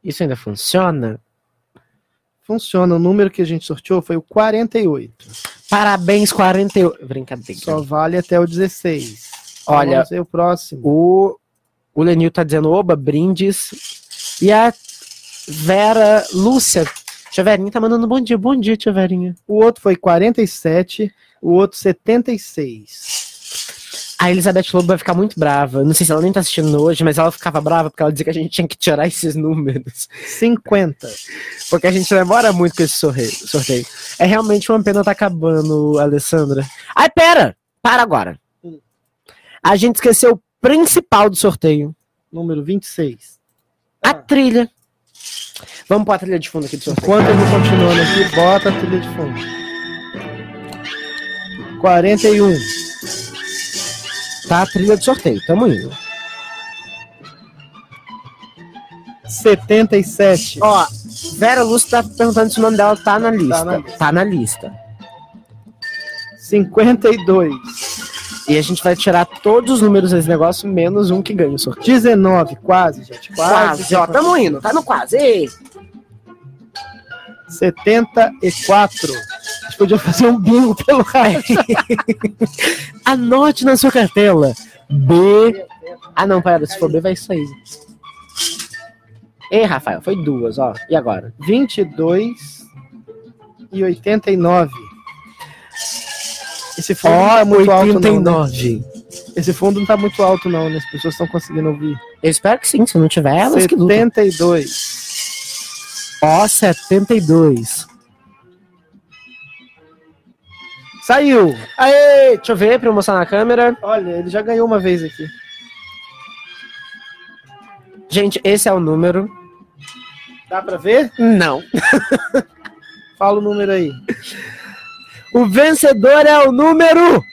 Isso ainda funciona?
Funciona. O número que a gente sorteou foi o 48.
Parabéns, 48. Brincadeira.
Só vale até o 16.
Olha,
o próximo.
O, o Lenil tá dizendo oba, brindes. E a Vera Lúcia. Tia Verinha tá mandando bom dia. Bom dia, tia Verinha.
O outro foi 47. O outro 76.
A Elizabeth Lobo vai ficar muito brava. Não sei se ela nem tá assistindo hoje, mas ela ficava brava porque ela dizia que a gente tinha que tirar esses números.
50.
Porque a gente demora muito com esse sorteio. É realmente uma pena tá acabando, Alessandra. Ai, pera! Para agora. A gente esqueceu o principal do sorteio.
Número 26.
A trilha. Vamos pôr a trilha de fundo aqui do sorteio.
Enquanto eu vou continuando aqui, bota a trilha de fundo. 41.
Tá a trilha de sorteio. Tamo indo.
77.
Ó, Vera Lúcia tá perguntando se o nome dela tá na lista.
na lista.
Tá na lista.
52.
E a gente vai tirar todos os números desse negócio, menos um que ganha o sorteio.
19. Quase, gente. Quase.
Quase, ó. Tamo indo. Tá no quase. Ei.
74. A gente podia fazer um bingo pelo rádio. (laughs)
Anote na sua cartela. B. Ah, não, pera. Se for B, vai sair. Ei, Rafael, foi duas, ó. E agora?
22 e 89. Esse fundo não
Ó,
tá muito alto, não. né?
89.
Esse fundo não tá muito alto, não, né? As pessoas estão conseguindo ouvir.
Eu espero que sim. Se não tiver, elas que lutam.
72.
Ó, 72.
Saiu!
Aê, deixa eu ver pra eu mostrar na câmera.
Olha, ele já ganhou uma vez aqui.
Gente, esse é o número.
Dá pra ver?
Não. (laughs)
Fala o número aí.
O vencedor é o número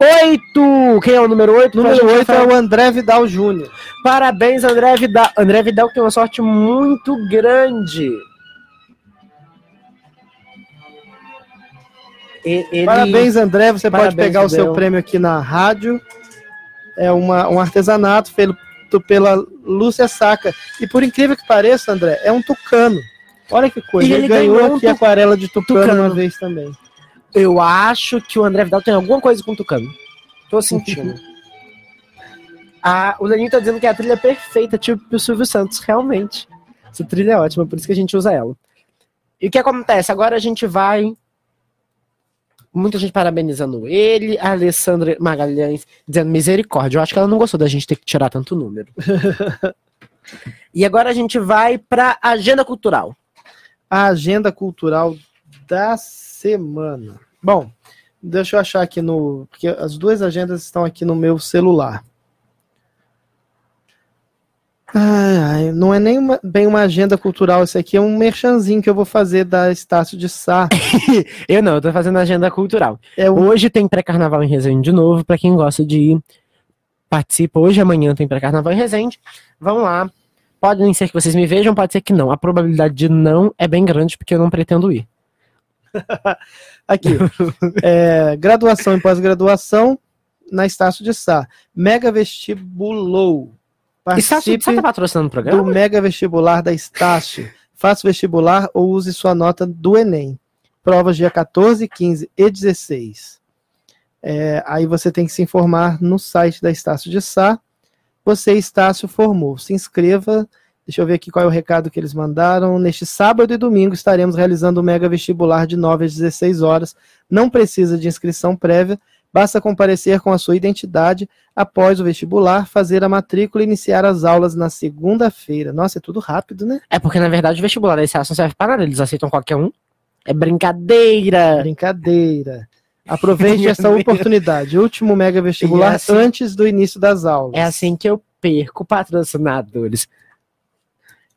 8. Quem é o número 8?
Número 8 é o André Vidal Júnior.
Parabéns, André Vidal. André Vidal tem uma sorte muito grande. Ele...
Parabéns, André. Você pode
Parabéns,
pegar o seu prêmio aqui na rádio. É uma, um artesanato feito pela Lúcia Saca. E por incrível que pareça, André, é um tucano. Olha que coisa. Ele,
ele
ganhou
ganhou um
aqui
tu-
aquarela de tucano,
tucano.
uma vez também.
Eu acho que o André Vidal tem alguma coisa com o Tucano. Tô sentindo. (laughs) ah, o Leninho tá dizendo que é a trilha é perfeita, tipo o Silvio Santos, realmente. Essa trilha é ótima, por isso que a gente usa ela. E o que acontece? Agora a gente vai. Muita gente parabenizando ele, a Alessandra Magalhães dizendo misericórdia. Eu acho que ela não gostou da gente ter que tirar tanto número. (laughs) e agora a gente vai pra agenda cultural.
A agenda cultural da semana. Bom, deixa eu achar aqui no. Porque as duas agendas estão aqui no meu celular. Ai, ai, não é nem uma- bem uma agenda cultural, isso aqui é um merchanzinho que eu vou fazer da Estácio de Sá. (laughs)
Eu não, eu tô fazendo agenda cultural.
É o
Hoje tem pré-carnaval em Resende de novo, pra quem gosta de ir. Participa. Hoje amanhã tem pré-carnaval em Resende. Vão lá. Pode ser que vocês me vejam, pode ser que não. A probabilidade de não é bem grande, porque eu não pretendo ir. (laughs)
Aqui. É, graduação e pós-graduação na Estácio de Sá. Mega vestibulou.
Está você
Participe
tá patrocinando o
do
programa?
Mega Vestibular da Estácio. Faça o vestibular ou use sua nota do Enem. Provas dia 14, 15 e 16. É, aí você tem que se informar no site da Estácio de Sá. Você, Estácio, formou. Se inscreva. Deixa eu ver aqui qual é o recado que eles mandaram. Neste sábado e domingo estaremos realizando o Mega Vestibular de 9 às 16 horas. Não precisa de inscrição prévia. Basta comparecer com a sua identidade após o vestibular, fazer a matrícula e iniciar as aulas na segunda-feira. Nossa, é tudo rápido, né?
É porque, na verdade, o vestibular da não serve para nada. Eles aceitam qualquer um. É brincadeira.
Brincadeira. Aproveite (laughs) essa oportunidade. Último mega vestibular
é assim-
antes do início das aulas.
É assim que eu perco patrocinadores.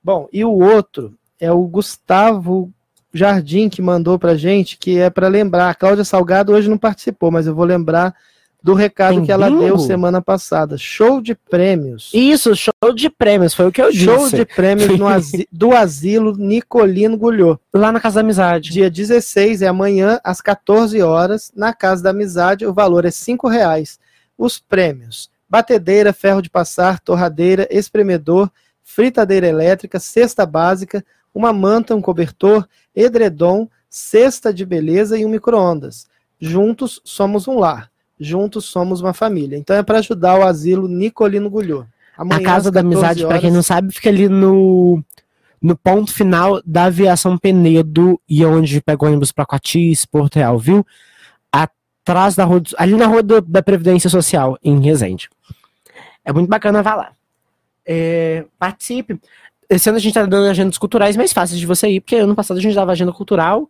Bom, e o outro é o Gustavo Jardim que mandou pra gente, que é para lembrar. A Cláudia Salgado hoje não participou, mas eu vou lembrar do recado
Tem
que ela
bingo?
deu semana passada. Show de prêmios.
Isso, show de prêmios, foi o que eu
Show
disse.
de prêmios no (laughs) asi- do asilo Nicolino Gulhô.
Lá na Casa da Amizade.
Dia 16 é amanhã, às 14 horas, na Casa da Amizade. O valor é R$ reais. Os prêmios: batedeira, ferro de passar, torradeira, espremedor, fritadeira elétrica, cesta básica, uma manta, um cobertor, edredom, cesta de beleza e um micro-ondas. Juntos somos um lar. Juntos somos uma família. Então é para ajudar o asilo Nicolino Gulhô.
A Casa da Amizade, pra quem não sabe, fica ali no, no ponto final da aviação Penedo e onde pega ônibus pra Coatis, Porto Real, viu? atrás da rua, ali na rua do- da Previdência Social, em Resende. É muito bacana, vá lá. É, participe. Esse ano a gente tá dando agendas culturais mais fáceis de você ir, porque ano passado a gente dava agenda cultural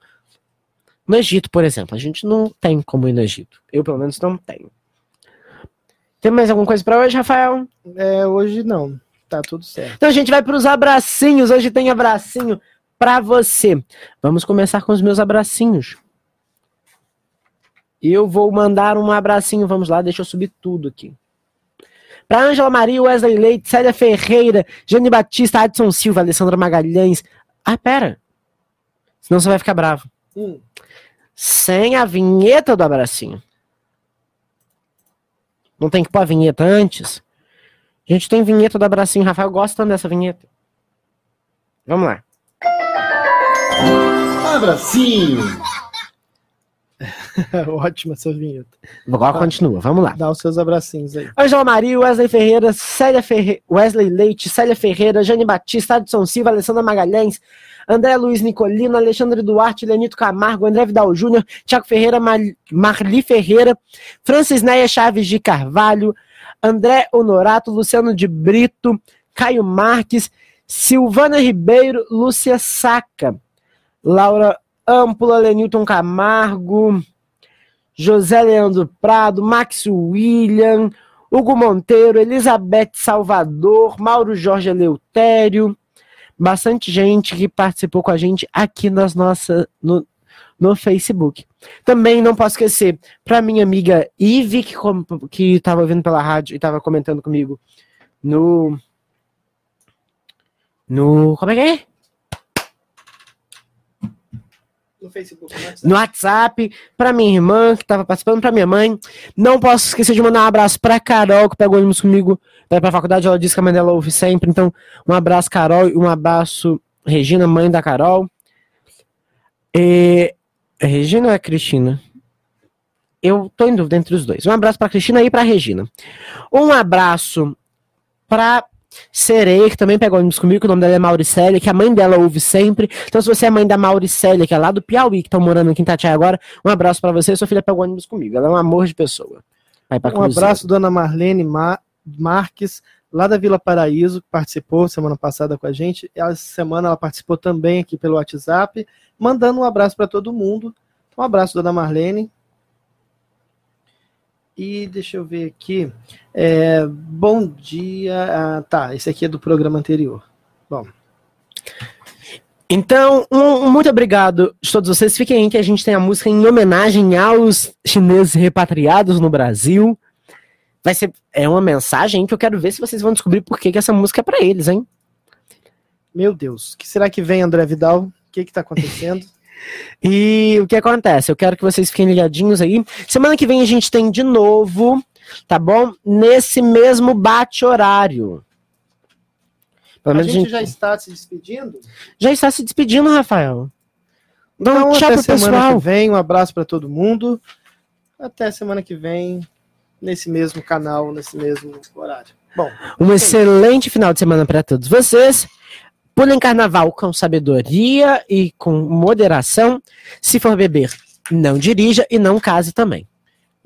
no Egito, por exemplo. A gente não tem como ir no Egito. Eu, pelo menos, não tenho. Tem mais alguma coisa pra hoje, Rafael?
É, hoje não. Tá tudo certo.
Então a gente vai pros abracinhos. Hoje tem abracinho pra você. Vamos começar com os meus abracinhos. Eu vou mandar um abracinho. Vamos lá, deixa eu subir tudo aqui. Pra Ângela Maria, Wesley Leite, Célia Ferreira, Jane Batista, Adson Silva, Alessandra Magalhães. Ah, pera. Senão você vai ficar bravo.
Hum.
Sem a vinheta do abracinho. Não tem que pôr a vinheta antes? A gente tem vinheta do abracinho. Rafael gosta tanto dessa vinheta. Vamos lá.
Abracinho. (laughs)
Ótima essa vinheta.
Agora continua. Vamos lá.
Dá os seus abracinhos aí.
Ângela Maria, Wesley Ferreira, Célia Ferre... Wesley Leite, Célia Ferreira, Jane Batista, Adson Silva, Alessandra Magalhães, André Luiz Nicolino, Alexandre Duarte, Lenito Camargo, André Vidal Júnior, Tiago Ferreira, Mar... Marli Ferreira, Francis Neia Chaves de Carvalho, André Honorato, Luciano de Brito, Caio Marques, Silvana Ribeiro, Lúcia Saca, Laura Ampula, Lenilton Camargo, José Leandro Prado, Max William, Hugo Monteiro, Elizabeth Salvador, Mauro Jorge Eleutério, bastante gente que participou com a gente aqui nas nossas no, no Facebook. Também não posso esquecer para minha amiga Ive que que estava ouvindo pela rádio e estava comentando comigo no no como é que é?
No Facebook, no WhatsApp.
pra minha irmã que tava participando, pra minha mãe. Não posso esquecer de mandar um abraço pra Carol, que pegou ônibus comigo vai pra faculdade. Ela disse que a mãe dela ouve sempre. Então, um abraço, Carol, e um abraço, Regina, mãe da Carol. E... Regina ou é Cristina? Eu tô em dúvida entre os dois. Um abraço pra Cristina e pra Regina. Um abraço pra Sereia, que também pegou ônibus comigo, que o nome dela é Mauricélia, que a mãe dela ouve sempre. Então, se você é mãe da Mauricélia, que é lá do Piauí, que tá morando aqui em Itatiaia agora, um abraço pra você. Sua filha pegou ônibus comigo. Ela é um amor de pessoa. Vai pra
Um
Cruzeiro.
abraço, dona Marlene Ma- Marques, lá da Vila Paraíso, que participou semana passada com a gente. Essa semana ela participou também aqui pelo WhatsApp, mandando um abraço para todo mundo. Um abraço, dona Marlene. E deixa eu ver aqui. É, bom dia. Ah, tá, esse aqui é do programa anterior.
Então, um, muito obrigado de todos vocês. Fiquem aí que a gente tem a música em homenagem aos chineses repatriados no Brasil. Vai ser é uma mensagem que eu quero ver se vocês vão descobrir por que, que essa música é pra eles, hein?
Meu Deus, o que será que vem, André Vidal? O que está acontecendo? (laughs)
E o que acontece? Eu quero que vocês fiquem ligadinhos aí. Semana que vem a gente tem de novo, tá bom? Nesse mesmo bate-horário.
A
menos
gente já está se despedindo?
já está se despedindo, Rafael. Dá um
Então,
tchau
até semana
pessoal.
que vem. Um abraço para todo mundo. Até semana que vem, nesse mesmo canal, nesse mesmo horário. Bom,
Um excelente final de semana para todos vocês. Pulem carnaval com sabedoria e com moderação. Se for beber, não dirija e não case também.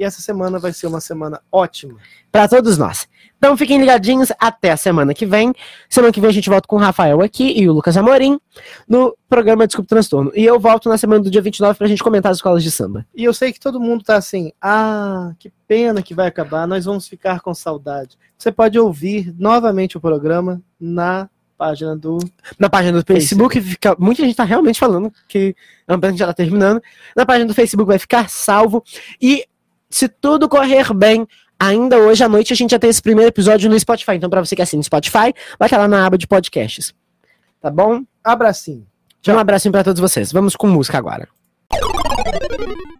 E essa semana vai ser uma semana ótima.
Para todos nós. Então fiquem ligadinhos até a semana que vem. Semana que vem a gente volta com o Rafael aqui e o Lucas Amorim no programa Desculpa o Transtorno. E eu volto na semana do dia 29 pra gente comentar as escolas de samba.
E eu sei que todo mundo tá assim, ah, que pena que vai acabar, nós vamos ficar com saudade. Você pode ouvir novamente o programa na página do.
Na página do Facebook, fica, muita gente tá realmente falando que a gente já tá terminando. Na página do Facebook vai ficar salvo. E se tudo correr bem, ainda hoje à noite a gente já tem esse primeiro episódio no Spotify. Então, pra você que assina o Spotify, vai estar lá na aba de podcasts. Tá bom?
Abracinho.
Um abracinho pra todos vocês. Vamos com música agora.